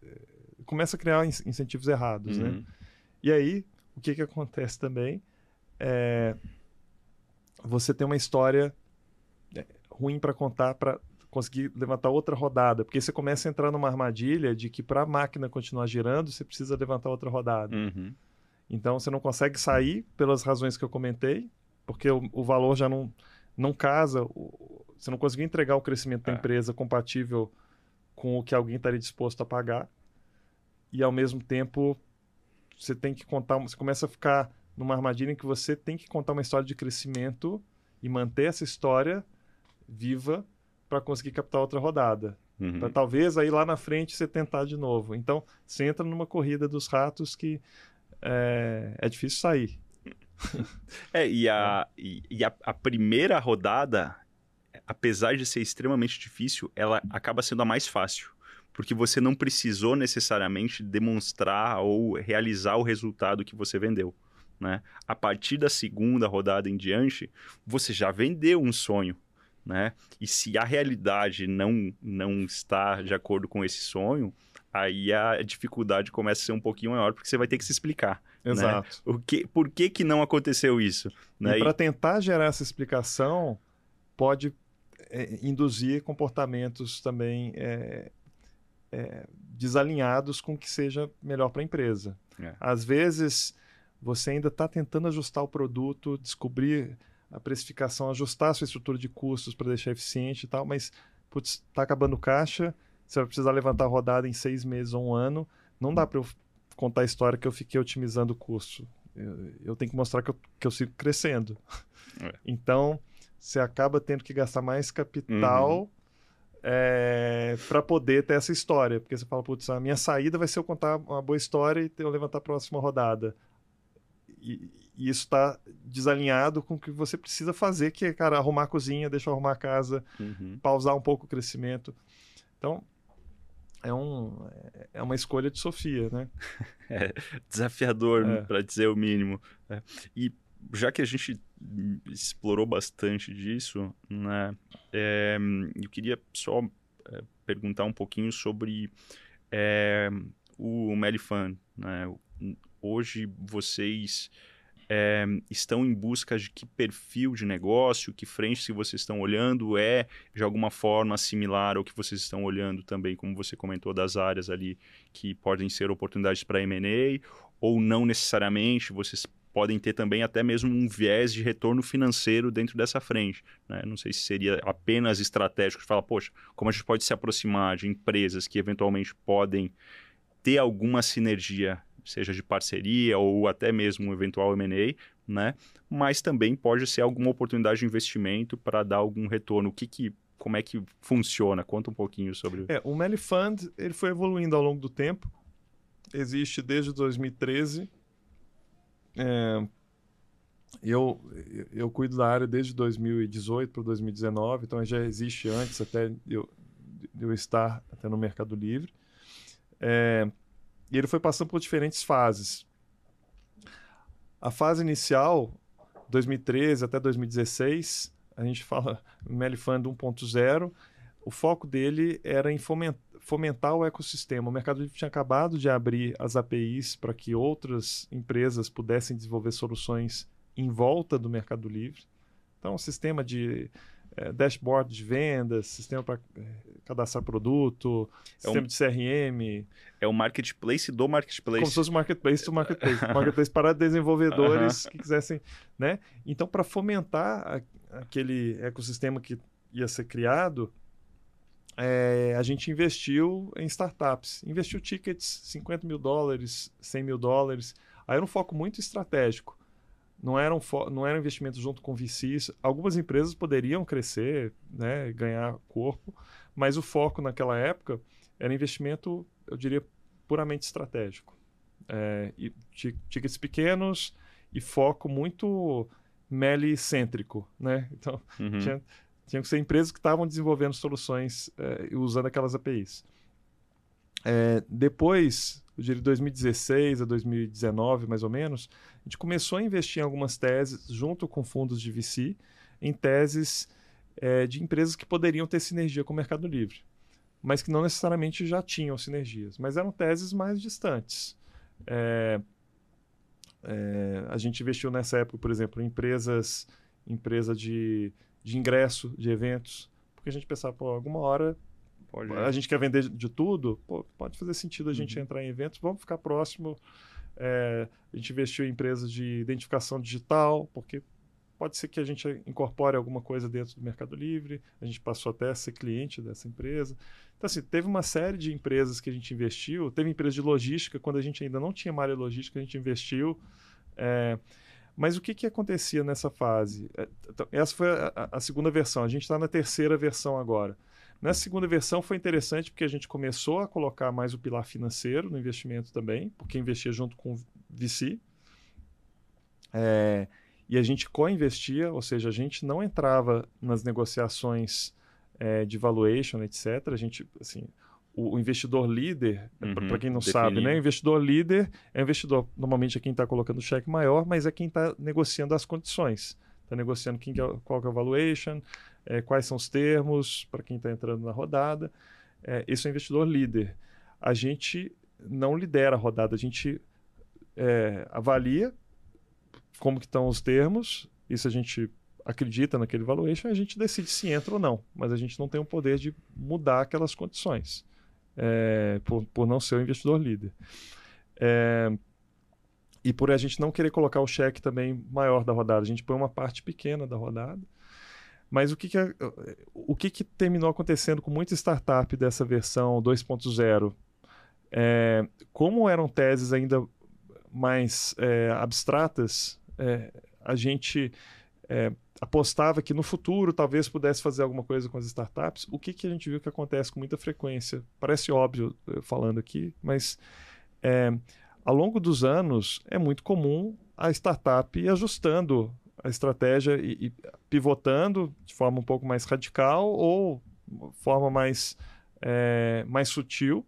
é, começa a criar incentivos errados, né? uhum. né? E aí o que que acontece também é você tem uma história é, ruim para contar para conseguir levantar outra rodada, porque você começa a entrar numa armadilha de que para a máquina continuar girando, você precisa levantar outra rodada. Uhum. Então você não consegue sair pelas razões que eu comentei, porque o, o valor já não, não casa, você não conseguiu entregar o crescimento da é. empresa compatível com o que alguém estaria disposto a pagar, e ao mesmo tempo você tem que contar, você começa a ficar numa armadilha em que você tem que contar uma história de crescimento e manter essa história viva para conseguir captar outra rodada. Uhum. Para talvez aí lá na frente você tentar de novo. Então, você entra numa corrida dos ratos que é, é difícil sair. é, e, a, é. e, e a, a, primeira rodada, apesar de ser extremamente difícil, ela acaba sendo a mais fácil. Porque você não precisou necessariamente demonstrar ou realizar o resultado que você vendeu. Né? A partir da segunda rodada em diante, você já vendeu um sonho né? E se a realidade não, não está de acordo com esse sonho, aí a dificuldade começa a ser um pouquinho maior, porque você vai ter que se explicar. Né? Exato. Né? O que, por que, que não aconteceu isso? Né? E para tentar gerar essa explicação, pode é, induzir comportamentos também é, é, desalinhados com o que seja melhor para a empresa. É. Às vezes, você ainda está tentando ajustar o produto, descobrir a precificação, ajustar a sua estrutura de custos para deixar eficiente e tal, mas putz, tá acabando caixa, você vai precisar levantar a rodada em seis meses ou um ano, não dá para eu contar a história que eu fiquei otimizando o custo. Eu, eu tenho que mostrar que eu, que eu sigo crescendo. É. Então, você acaba tendo que gastar mais capital uhum. é, para poder ter essa história. Porque você fala, putz, a minha saída vai ser eu contar uma boa história e eu levantar a próxima rodada. E, e isso está desalinhado com o que você precisa fazer, que é, cara, arrumar a cozinha, deixar arrumar a casa, uhum. pausar um pouco o crescimento. Então, é, um, é uma escolha de Sofia, né? É desafiador, é. para dizer o mínimo. É. E já que a gente explorou bastante disso, né, é, eu queria só é, perguntar um pouquinho sobre é, o Melifan. Né? Hoje vocês é, estão em busca de que perfil de negócio, que frente que vocês estão olhando é de alguma forma similar ao que vocês estão olhando também, como você comentou, das áreas ali que podem ser oportunidades para M&A, ou não necessariamente, vocês podem ter também até mesmo um viés de retorno financeiro dentro dessa frente. Né? Não sei se seria apenas estratégico de falar, poxa, como a gente pode se aproximar de empresas que eventualmente podem ter alguma sinergia seja de parceria ou até mesmo um eventual M&A, né? Mas também pode ser alguma oportunidade de investimento para dar algum retorno. O que, que como é que funciona? Conta um pouquinho sobre. É, o Melly Fund ele foi evoluindo ao longo do tempo. Existe desde 2013. É, eu, eu cuido da área desde 2018 para 2019, então já existe antes até eu, eu estar até no Mercado Livre. É, e ele foi passando por diferentes fases. A fase inicial, 2013 até 2016, a gente fala Melifund 1.0, o foco dele era em fomentar o ecossistema. O Mercado Livre tinha acabado de abrir as APIs para que outras empresas pudessem desenvolver soluções em volta do Mercado Livre. Então, um sistema de é, dashboard de vendas, sistema para é, cadastrar produto, é sistema um, de CRM. É o marketplace do marketplace. Como se fosse o marketplace do marketplace. marketplace para desenvolvedores uh -huh. que quisessem, né? Então, para fomentar a, aquele ecossistema que ia ser criado, é, a gente investiu em startups. Investiu tickets, 50 mil dólares, 100 mil dólares. Aí era um foco muito estratégico não era um, não era um investimento junto com VCs. Algumas empresas poderiam crescer, né, ganhar corpo, mas o foco naquela época era investimento, eu diria, puramente estratégico. É, e tickets pequenos e foco muito melicêntrico, né? Então, uhum. tinha, tinha que ser empresas que estavam desenvolvendo soluções é, usando aquelas APIs. É, depois, de 2016 a 2019, mais ou menos, a gente começou a investir em algumas teses, junto com fundos de VC, em teses é, de empresas que poderiam ter sinergia com o Mercado Livre, mas que não necessariamente já tinham sinergias, mas eram teses mais distantes. É, é, a gente investiu nessa época, por exemplo, em empresas, empresa de, de ingresso de eventos, porque a gente pensava, pô, alguma hora Pode a gente quer vender de tudo, pô, pode fazer sentido a gente uhum. entrar em eventos, vamos ficar próximo. É, a gente investiu em empresas de identificação digital, porque pode ser que a gente incorpore alguma coisa dentro do Mercado Livre, a gente passou até a ser cliente dessa empresa. Então, assim, teve uma série de empresas que a gente investiu, teve empresa de logística, quando a gente ainda não tinha área logística, a gente investiu. É, mas o que, que acontecia nessa fase? É, então, essa foi a, a segunda versão, a gente está na terceira versão agora. Nessa segunda versão foi interessante porque a gente começou a colocar mais o pilar financeiro no investimento também, porque investia junto com o VC. É, e a gente co-investia, ou seja, a gente não entrava nas negociações é, de valuation, etc. A gente, assim, o, o investidor líder, uhum, para quem não sabe, né? O investidor líder é investidor, normalmente é quem está colocando o cheque maior, mas é quem está negociando as condições. Está negociando quem, qual que é o valuation, é, quais são os termos para quem está entrando na rodada. É, esse é o investidor líder. A gente não lidera a rodada, a gente é, avalia como que estão os termos, isso a gente acredita naquele valuation, a gente decide se entra ou não, mas a gente não tem o poder de mudar aquelas condições é, por, por não ser o investidor líder. É, e por a gente não querer colocar o cheque também maior da rodada, a gente põe uma parte pequena da rodada mas o que, que, o que, que terminou acontecendo com muita startup dessa versão 2.0? É, como eram teses ainda mais é, abstratas, é, a gente é, apostava que no futuro talvez pudesse fazer alguma coisa com as startups. O que, que a gente viu que acontece com muita frequência? Parece óbvio falando aqui, mas é, ao longo dos anos é muito comum a startup ajustando a estratégia e, e, pivotando de forma um pouco mais radical ou forma mais, é, mais sutil.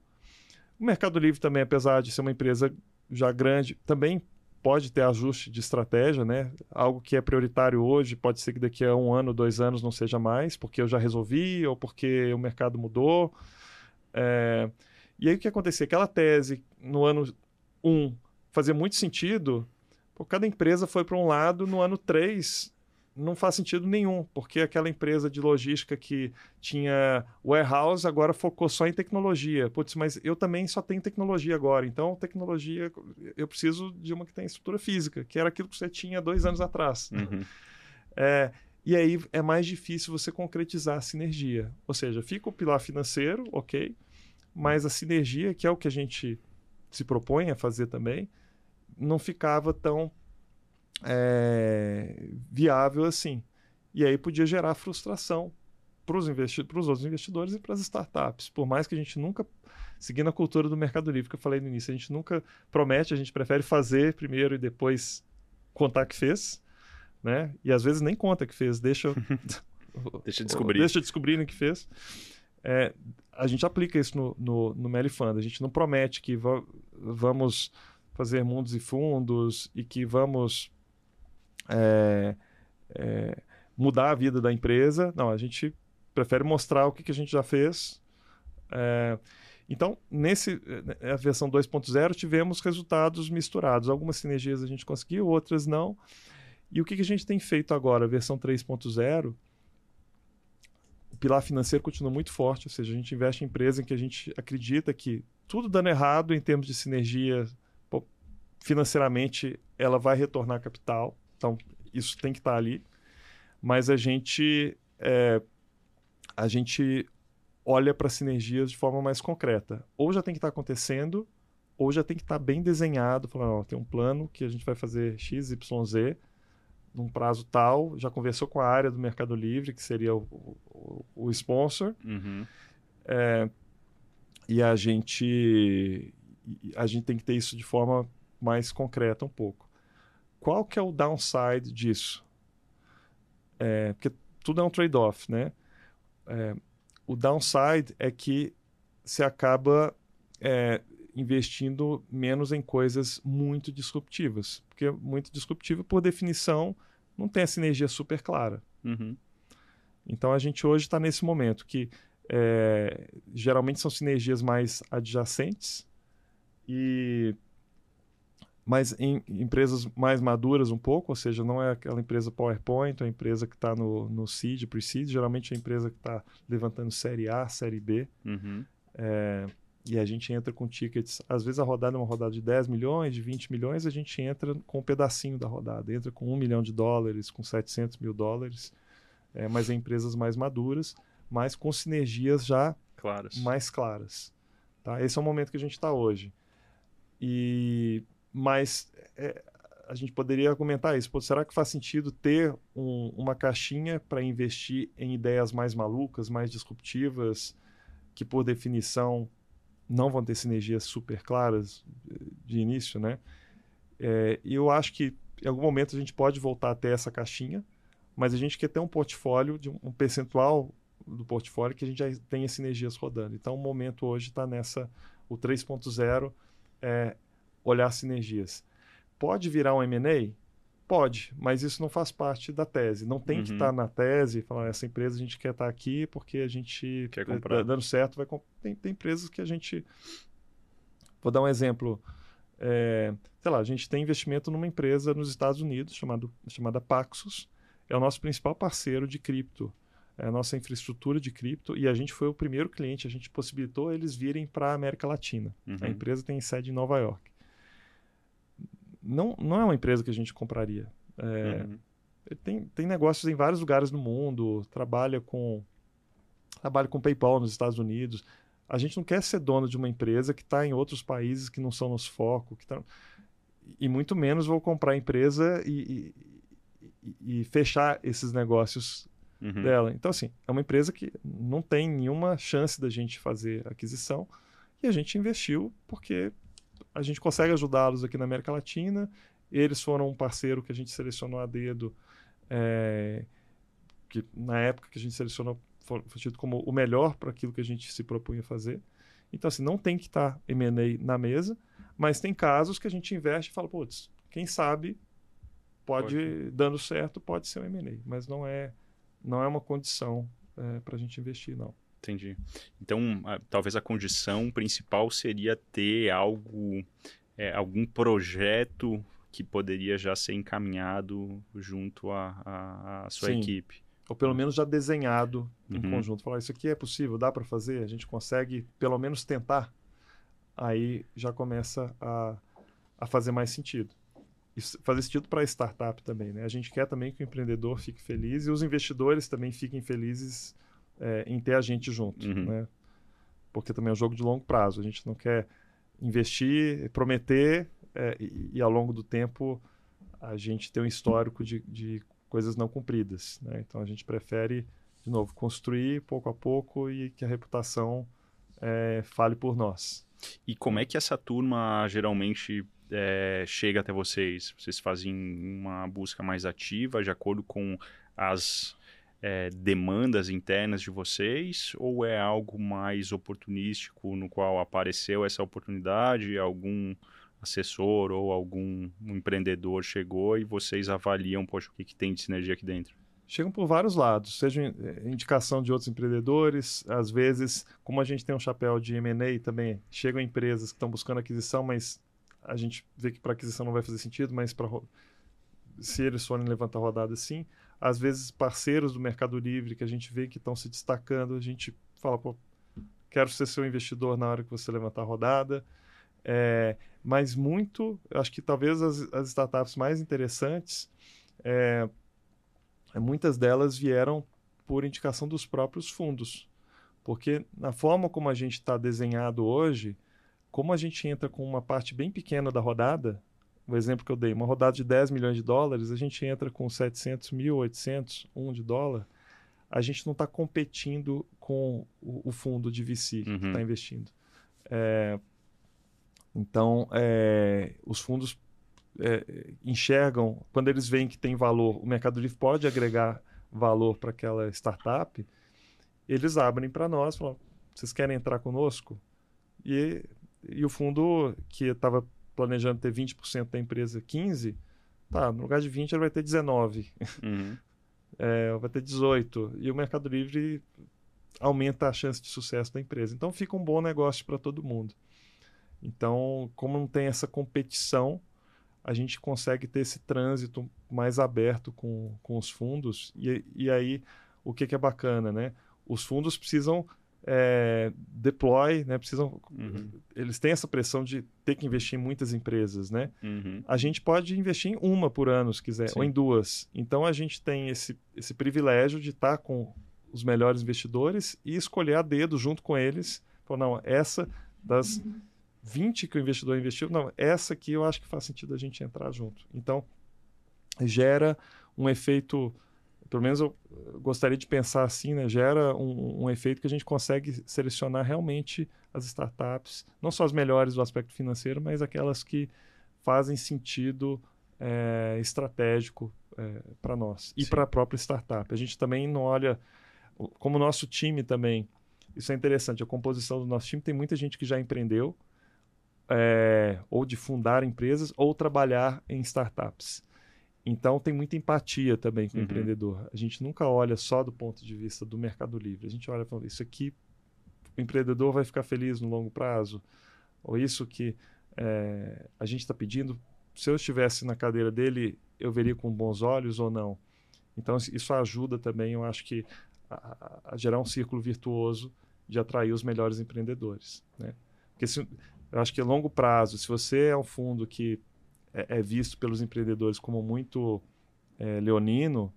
O Mercado Livre também, apesar de ser uma empresa já grande, também pode ter ajuste de estratégia, né? Algo que é prioritário hoje pode ser que daqui a um ano, dois anos não seja mais, porque eu já resolvi ou porque o mercado mudou. É... E aí o que acontecia? Aquela tese no ano um fazia muito sentido Pô, cada empresa foi para um lado, no ano 3 não faz sentido nenhum, porque aquela empresa de logística que tinha warehouse agora focou só em tecnologia. Putz, mas eu também só tenho tecnologia agora, então tecnologia, eu preciso de uma que tem estrutura física, que era aquilo que você tinha dois anos atrás. Uhum. É, e aí é mais difícil você concretizar a sinergia. Ou seja, fica o pilar financeiro, ok, mas a sinergia, que é o que a gente se propõe a fazer também, não ficava tão é, viável assim. E aí podia gerar frustração para os investi outros investidores e para as startups. Por mais que a gente nunca, seguindo a cultura do Mercado Livre que eu falei no início, a gente nunca promete, a gente prefere fazer primeiro e depois contar que fez, né? E às vezes nem conta que fez, deixa deixa descobrir, deixa descobrir o que fez. É, a gente aplica isso no, no, no Melifund. A gente não promete que va vamos fazer mundos e fundos e que vamos é, é, mudar a vida da empresa. Não, a gente prefere mostrar o que, que a gente já fez. É, então, nesse a versão 2.0 tivemos resultados misturados. Algumas sinergias a gente conseguiu, outras não. E o que, que a gente tem feito agora, versão 3.0? O pilar financeiro continua muito forte, ou seja, a gente investe em empresa em que a gente acredita que tudo dando errado em termos de sinergia, financeiramente ela vai retornar capital. Então, isso tem que estar tá ali. Mas a gente, é, a gente olha para sinergias de forma mais concreta. Ou já tem que estar tá acontecendo, ou já tem que estar tá bem desenhado, falando, ó, tem um plano que a gente vai fazer X, Y, Z, num prazo tal, já conversou com a área do Mercado Livre, que seria o, o, o sponsor, uhum. é, e a gente, a gente tem que ter isso de forma mais concreta um pouco. Qual que é o downside disso? É, porque tudo é um trade-off, né? É, o downside é que você acaba é, investindo menos em coisas muito disruptivas. Porque muito disruptiva, por definição, não tem a sinergia super clara. Uhum. Então a gente hoje está nesse momento que é, geralmente são sinergias mais adjacentes e mas em empresas mais maduras um pouco, ou seja, não é aquela empresa PowerPoint, é a empresa que está no, no seed, pre-seed, geralmente é a empresa que está levantando série A, série B, uhum. é, e a gente entra com tickets, às vezes a rodada é uma rodada de 10 milhões, de 20 milhões, a gente entra com um pedacinho da rodada, entra com 1 milhão de dólares, com 700 mil dólares, é, mas em empresas mais maduras, mas com sinergias já claras. mais claras. Tá? Esse é o momento que a gente está hoje. E mas é, a gente poderia argumentar isso. Pô, será que faz sentido ter um, uma caixinha para investir em ideias mais malucas, mais disruptivas, que por definição não vão ter sinergias super claras de início, né? É, e eu acho que em algum momento a gente pode voltar até essa caixinha, mas a gente quer ter um portfólio, de um, um percentual do portfólio que a gente já tenha sinergias rodando. Então o momento hoje está nessa, o 3.0 é, olhar sinergias. Pode virar um M&A? Pode, mas isso não faz parte da tese. Não tem tá uhum. que estar na tese, falar, essa empresa a gente quer estar tá aqui porque a gente quer comprar. dando certo, vai tem, tem empresas que a gente Vou dar um exemplo. É, sei lá, a gente tem investimento numa empresa nos Estados Unidos chamado, chamada Paxos. É o nosso principal parceiro de cripto. É a nossa infraestrutura de cripto e a gente foi o primeiro cliente, a gente possibilitou eles virem para a América Latina. Uhum. A empresa tem sede em Nova York não, não é uma empresa que a gente compraria. É, uhum. tem, tem negócios em vários lugares do mundo, trabalha com trabalha com PayPal nos Estados Unidos. A gente não quer ser dono de uma empresa que está em outros países que não são nosso foco, que tá... e muito menos vou comprar a empresa e, e, e fechar esses negócios uhum. dela. Então, assim, é uma empresa que não tem nenhuma chance da gente fazer aquisição e a gente investiu porque a gente consegue ajudá-los aqui na América Latina. Eles foram um parceiro que a gente selecionou a dedo, é, que na época que a gente selecionou foi tido como o melhor para aquilo que a gente se propunha fazer. Então, assim, não tem que estar tá M&A na mesa, mas tem casos que a gente investe e fala, putz, quem sabe pode, pode. dando certo, pode ser um M&A, mas não é, não é uma condição é, para a gente investir, não. Entendi. Então, a, talvez a condição principal seria ter algo, é, algum projeto que poderia já ser encaminhado junto à sua Sim. equipe. Ou pelo menos já desenhado em Uhum. conjunto. Falar, isso aqui é possível, dá para fazer, a gente consegue pelo menos tentar. Aí já começa a, a fazer mais sentido. Isso, fazer sentido para a startup também, né? A gente quer também que o empreendedor fique feliz e os investidores também fiquem felizes é, em ter a gente junto, Uhum. né? Porque também é um jogo de longo prazo. A gente não quer investir, prometer é, e, e ao longo do tempo a gente ter um histórico de, de coisas não cumpridas, né? Então a gente prefere, de novo, construir pouco a pouco e que a reputação é, fale por nós. E como é que essa turma geralmente é, chega até vocês? Vocês fazem uma busca mais ativa, de acordo com as é, demandas internas de vocês? Ou é algo mais oportunístico, no qual apareceu essa oportunidade, algum assessor ou algum empreendedor chegou e vocês avaliam, poxa, o que, que tem de sinergia aqui dentro? Chegam por vários lados, seja eh, indicação de outros empreendedores, às vezes, como a gente tem um chapéu de M&A também, chegam empresas que estão buscando aquisição, mas a gente vê que para aquisição não vai fazer sentido, mas para se eles forem levantar rodada sim, às vezes parceiros do Mercado Livre que a gente vê que estão se destacando, a gente fala, pô, quero ser seu investidor na hora que você levantar a rodada, é, mas muito, acho que talvez as, as startups mais interessantes, é, muitas delas vieram por indicação dos próprios fundos. Porque na forma como a gente está desenhado hoje, como a gente entra com uma parte bem pequena da rodada, o exemplo que eu dei, uma rodada de 10 milhões de dólares, a gente entra com 700 mil, 800, 1 de dólar, a gente não está competindo com o, o, fundo de VC Uhum. que está investindo. É, então, é, os fundos é, enxergam, quando eles veem que tem valor, o Mercado Livre pode agregar valor para aquela startup, eles abrem para nós, falam, vocês querem entrar conosco? E, e o fundo que estava planejando ter 20% da empresa, 15%, tá, no lugar de 20 ele vai ter 19%, Uhum. é, vai ter 18%, e o Mercado Livre aumenta a chance de sucesso da empresa. Então fica um bom negócio para todo mundo. Então, como não tem essa competição, a gente consegue ter esse trânsito mais aberto com, com os fundos. E, e aí, o que, que é bacana, né? Os fundos precisam é, deploy, né? Precisam, Uhum. eles têm essa pressão de ter que investir em muitas empresas, né? Uhum. A gente pode investir em uma por ano, se quiser, Sim. ou em duas. Então a gente tem esse, esse privilégio de estar com os melhores investidores e escolher a dedo junto com eles. Falar, não, essa das 20 que o investidor investiu, não, essa aqui eu acho que faz sentido a gente entrar junto. Então gera um efeito, pelo menos eu gostaria de pensar assim, né? Gera um, um efeito que a gente consegue selecionar realmente as startups, não só as melhores do aspecto financeiro, mas aquelas que fazem sentido é, estratégico para nós e para a própria startup. A gente também não olha, como o nosso time também, isso é interessante, a composição do nosso time tem muita gente que já empreendeu, é, ou de fundar empresas, ou trabalhar em startups. Então tem muita empatia também com o Uhum. empreendedor. A gente nunca olha só do ponto de vista do Mercado Livre. A gente olha falando, isso aqui o empreendedor vai ficar feliz no longo prazo, ou isso que é, a gente está pedindo, se eu estivesse na cadeira dele, eu veria com bons olhos ou não. Então isso- ajuda também, eu acho que a, a- a gerar um círculo virtuoso de atrair os melhores empreendedores, né? Porque se, eu acho que a longo prazo, se você é um fundo que é, é visto pelos empreendedores como muito é, leonino,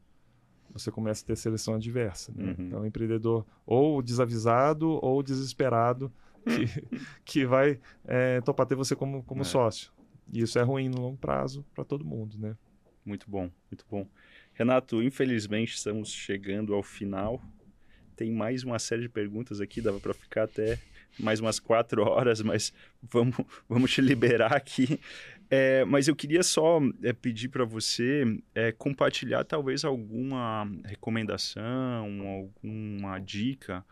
você começa a ter seleção adversa. Né? Uhum. Então, empreendedor ou desavisado ou desesperado que, que vai é, topar ter você como, como É. sócio. E isso é ruim no longo prazo para todo mundo, né? Muito bom, muito bom. Renato, infelizmente estamos chegando ao final. Tem mais uma série de perguntas aqui, dava para ficar até mais umas quatro horas, mas vamos, vamos te liberar aqui. É, mas eu queria só é, pedir para você é, compartilhar talvez alguma recomendação, alguma dica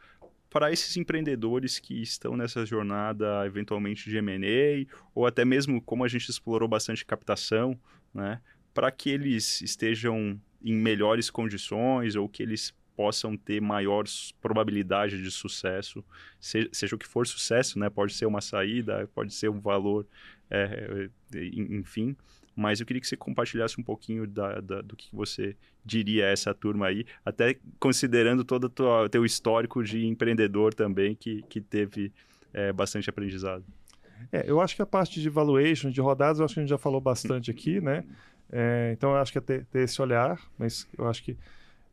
para esses empreendedores que estão nessa jornada eventualmente de M&A ou até mesmo como a gente explorou bastante captação, né? Para que eles estejam em melhores condições ou que eles possam ter maior probabilidade de sucesso, se- seja, o que for sucesso, né? Pode ser uma saída, pode ser um valor, é, é, en- enfim. mas eu queria que você compartilhasse um pouquinho da, da, do que você diria a essa turma aí, até considerando todo o teu histórico de empreendedor também, que, que teve é, bastante aprendizado. É, eu acho que a parte de valuation, de rodadas, eu acho que a gente já falou bastante aqui, né? É, então, eu acho que é ter, ter, esse olhar, mas eu acho que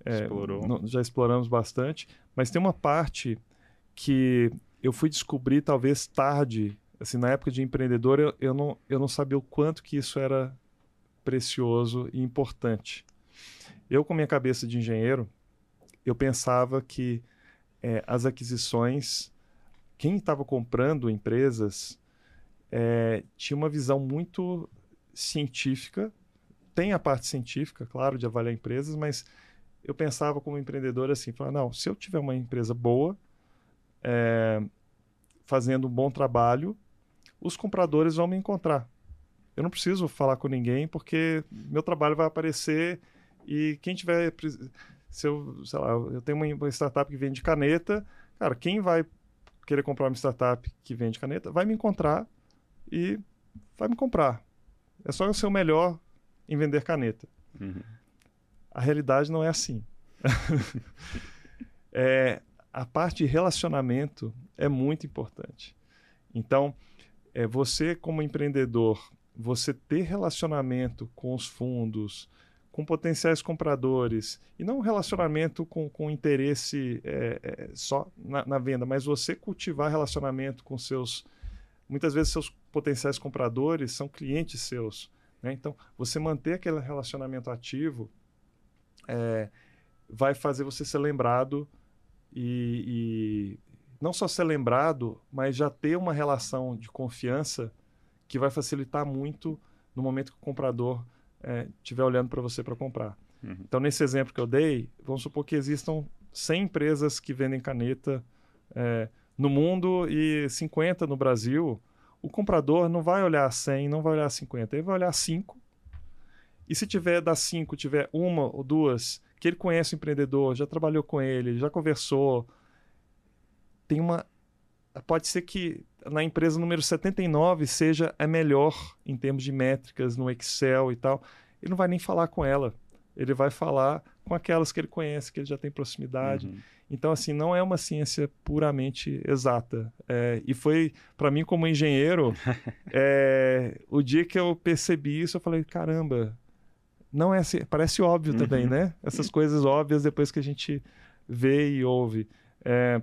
é, não, já exploramos bastante. Mas tem uma parte que eu fui descobrir talvez tarde, assim, na época de empreendedor, eu, eu, não, eu não sabia o quanto que isso era precioso e importante. Eu, com minha cabeça de engenheiro, eu pensava que é, as aquisições, quem estava comprando empresas é, tinha uma visão muito científica. Tem a parte científica, claro, de avaliar empresas, mas eu pensava como empreendedor assim, falar, não, se eu tiver uma empresa boa, é, fazendo um bom trabalho, os compradores vão me encontrar. Eu não preciso falar com ninguém porque meu trabalho vai aparecer e quem tiver se eu, sei lá, eu tenho uma startup que vende caneta, cara, quem vai querer comprar uma startup que vende caneta vai me encontrar e vai me comprar. É só eu ser o melhor em vender caneta. Uhum. A realidade não é assim. é, a parte de relacionamento é muito importante. Então, é, você como empreendedor, você ter relacionamento com os fundos, com potenciais compradores, e não um relacionamento com, com interesse é, é, só na, na, venda, mas você cultivar relacionamento com seus. Muitas vezes, seus potenciais compradores são clientes seus. Né? Então, você manter aquele relacionamento ativo é, vai fazer você ser lembrado e, e, não só ser lembrado, mas já ter uma relação de confiança que vai facilitar muito no momento que o comprador estiver é, olhando para você para comprar. Uhum. Então, nesse exemplo que eu dei, vamos supor que existam 100 empresas que vendem caneta é, no mundo e 50 no Brasil. O comprador não vai olhar 100, não vai olhar 50, ele vai olhar 5. E se tiver das 5, tiver uma ou duas que ele conhece o empreendedor, já trabalhou com ele, já conversou, tem uma pode ser que na empresa número 79 seja a melhor em termos de métricas no Excel e tal. Ele não vai nem falar com ela. Ele vai falar com aquelas que ele conhece, que ele já tem proximidade. Uhum. Então, assim, não é uma ciência puramente exata. É, e foi, para mim, como engenheiro, é, o dia que eu percebi isso, eu falei: caramba, não é assim. Parece óbvio uhum. também, né? Essas coisas óbvias depois que a gente vê e ouve. É,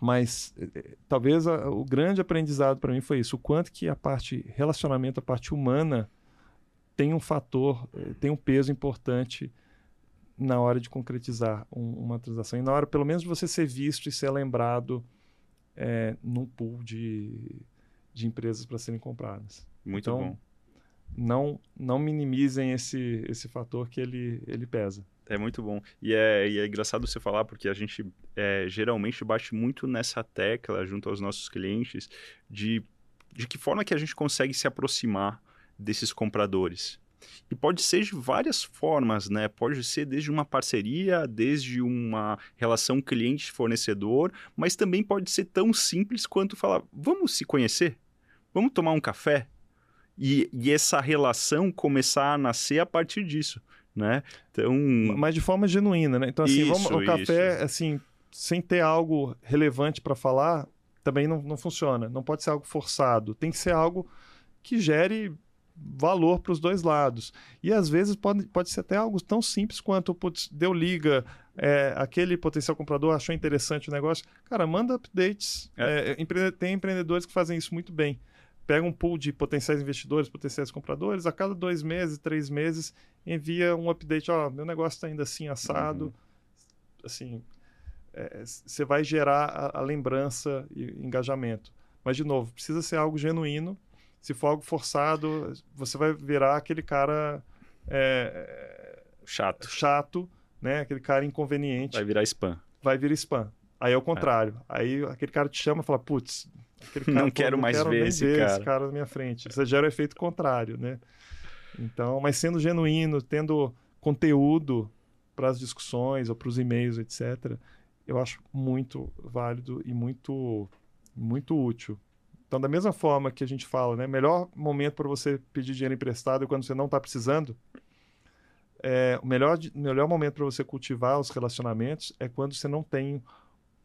mas é, talvez a, o grande aprendizado para mim foi isso: o quanto que a parte relacionamento, a parte humana, tem um fator, é, tem um peso importante na hora de concretizar um, uma transação. E na hora, pelo menos, de você ser visto e ser lembrado é, num pool de, de empresas para serem compradas. Muito então, bom. Não, não minimizem esse, esse fator que ele, ele pesa. É muito bom. E é, e é engraçado você falar, porque a gente é, geralmente bate muito nessa tecla junto aos nossos clientes de, de que forma que a gente consegue se aproximar desses compradores. E pode ser de várias formas, né? Pode ser desde uma parceria, desde uma relação cliente-fornecedor, mas também pode ser tão simples quanto falar: vamos se conhecer? Vamos tomar um café? E, e essa relação começar a nascer a partir disso, né? Então... Mas de forma genuína, né? Então, assim, isso, vamos, o café, isso. assim, sem ter algo relevante para falar, também não, não funciona. Não pode ser algo forçado. Tem que ser algo que gere valor para os dois lados. E às vezes pode, pode ser até algo tão simples quanto putz, deu liga, é, aquele potencial comprador achou interessante o negócio. Cara, manda updates. É. É, tem empreendedores que fazem isso muito bem. Pega um pool de potenciais investidores, potenciais compradores, a cada dois meses, três meses, envia um update. Ó, meu negócio está ainda assim assado. Uhum. Assim, você é, vai gerar a, a lembrança e engajamento. Mas, de novo, precisa ser algo genuíno se for algo forçado, você vai virar aquele cara é, chato. chato, né? Aquele cara inconveniente. Vai virar spam. Vai virar spam. Aí é o contrário. É. Aí aquele cara te chama e fala, putz, cara, não pô, quero não mais quero ver, esse, ver cara. esse cara na minha frente. Você gera o efeito contrário, né? Então, mas sendo genuíno, tendo conteúdo para as discussões ou para os e-mails, etc., eu acho muito válido e muito, muito útil Então, da mesma forma que a gente fala, né? Melhor momento para você pedir dinheiro emprestado é quando você não está precisando. É, o melhor, melhor momento para você cultivar os relacionamentos é quando você não tem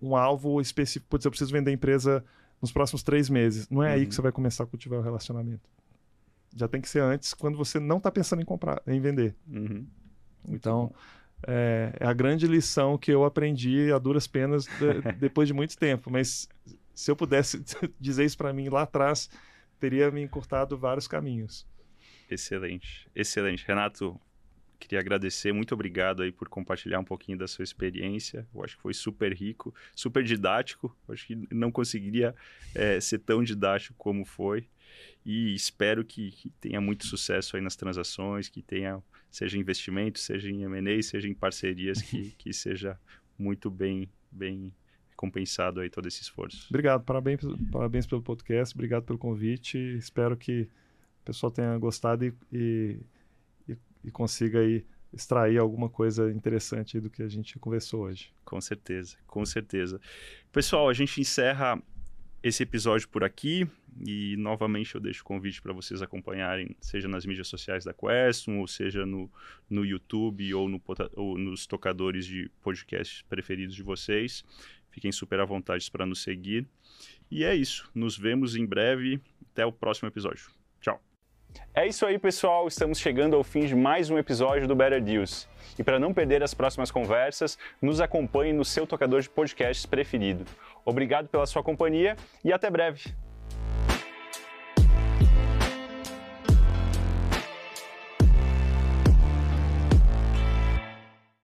um alvo específico. Putz, eu preciso vender a empresa nos próximos três meses. Não é uhum. aí que você vai começar a cultivar o relacionamento. Já tem que ser antes, quando você não está pensando em comprar, em vender. Uhum. Então, é, é, a grande lição que eu aprendi a duras penas de, depois de muito tempo. Mas se eu pudesse dizer isso para mim lá atrás, teria me encurtado vários caminhos. Excelente, excelente. Renato, queria agradecer, muito obrigado aí por compartilhar um pouquinho da sua experiência. Eu acho que foi super rico, super didático. Eu acho que não conseguiria é, ser tão didático como foi. E espero que, que, tenha muito sucesso aí nas transações, que tenha, seja investimento, seja em M&A, seja em parcerias, que, que seja muito bem, bem compensado aí todo esse esforço. Obrigado, parabéns, parabéns pelo podcast, obrigado pelo convite. Espero que o pessoal tenha gostado e, e e consiga aí extrair alguma coisa interessante do que a gente conversou hoje. Com certeza, com certeza. Pessoal, a gente encerra esse episódio por aqui e novamente eu deixo o convite para vocês acompanharem, seja nas mídias sociais da Questum, ou seja no, no YouTube ou, no, ou nos tocadores de podcasts preferidos de vocês. Fiquem super à vontade para nos seguir. E é isso. Nos vemos em breve. Até o próximo episódio. Tchau. É isso aí, pessoal. Estamos chegando ao fim de mais um episódio do Better Deals. E para não perder as próximas conversas, nos acompanhe no seu tocador de podcasts preferido. Obrigado pela sua companhia e até breve.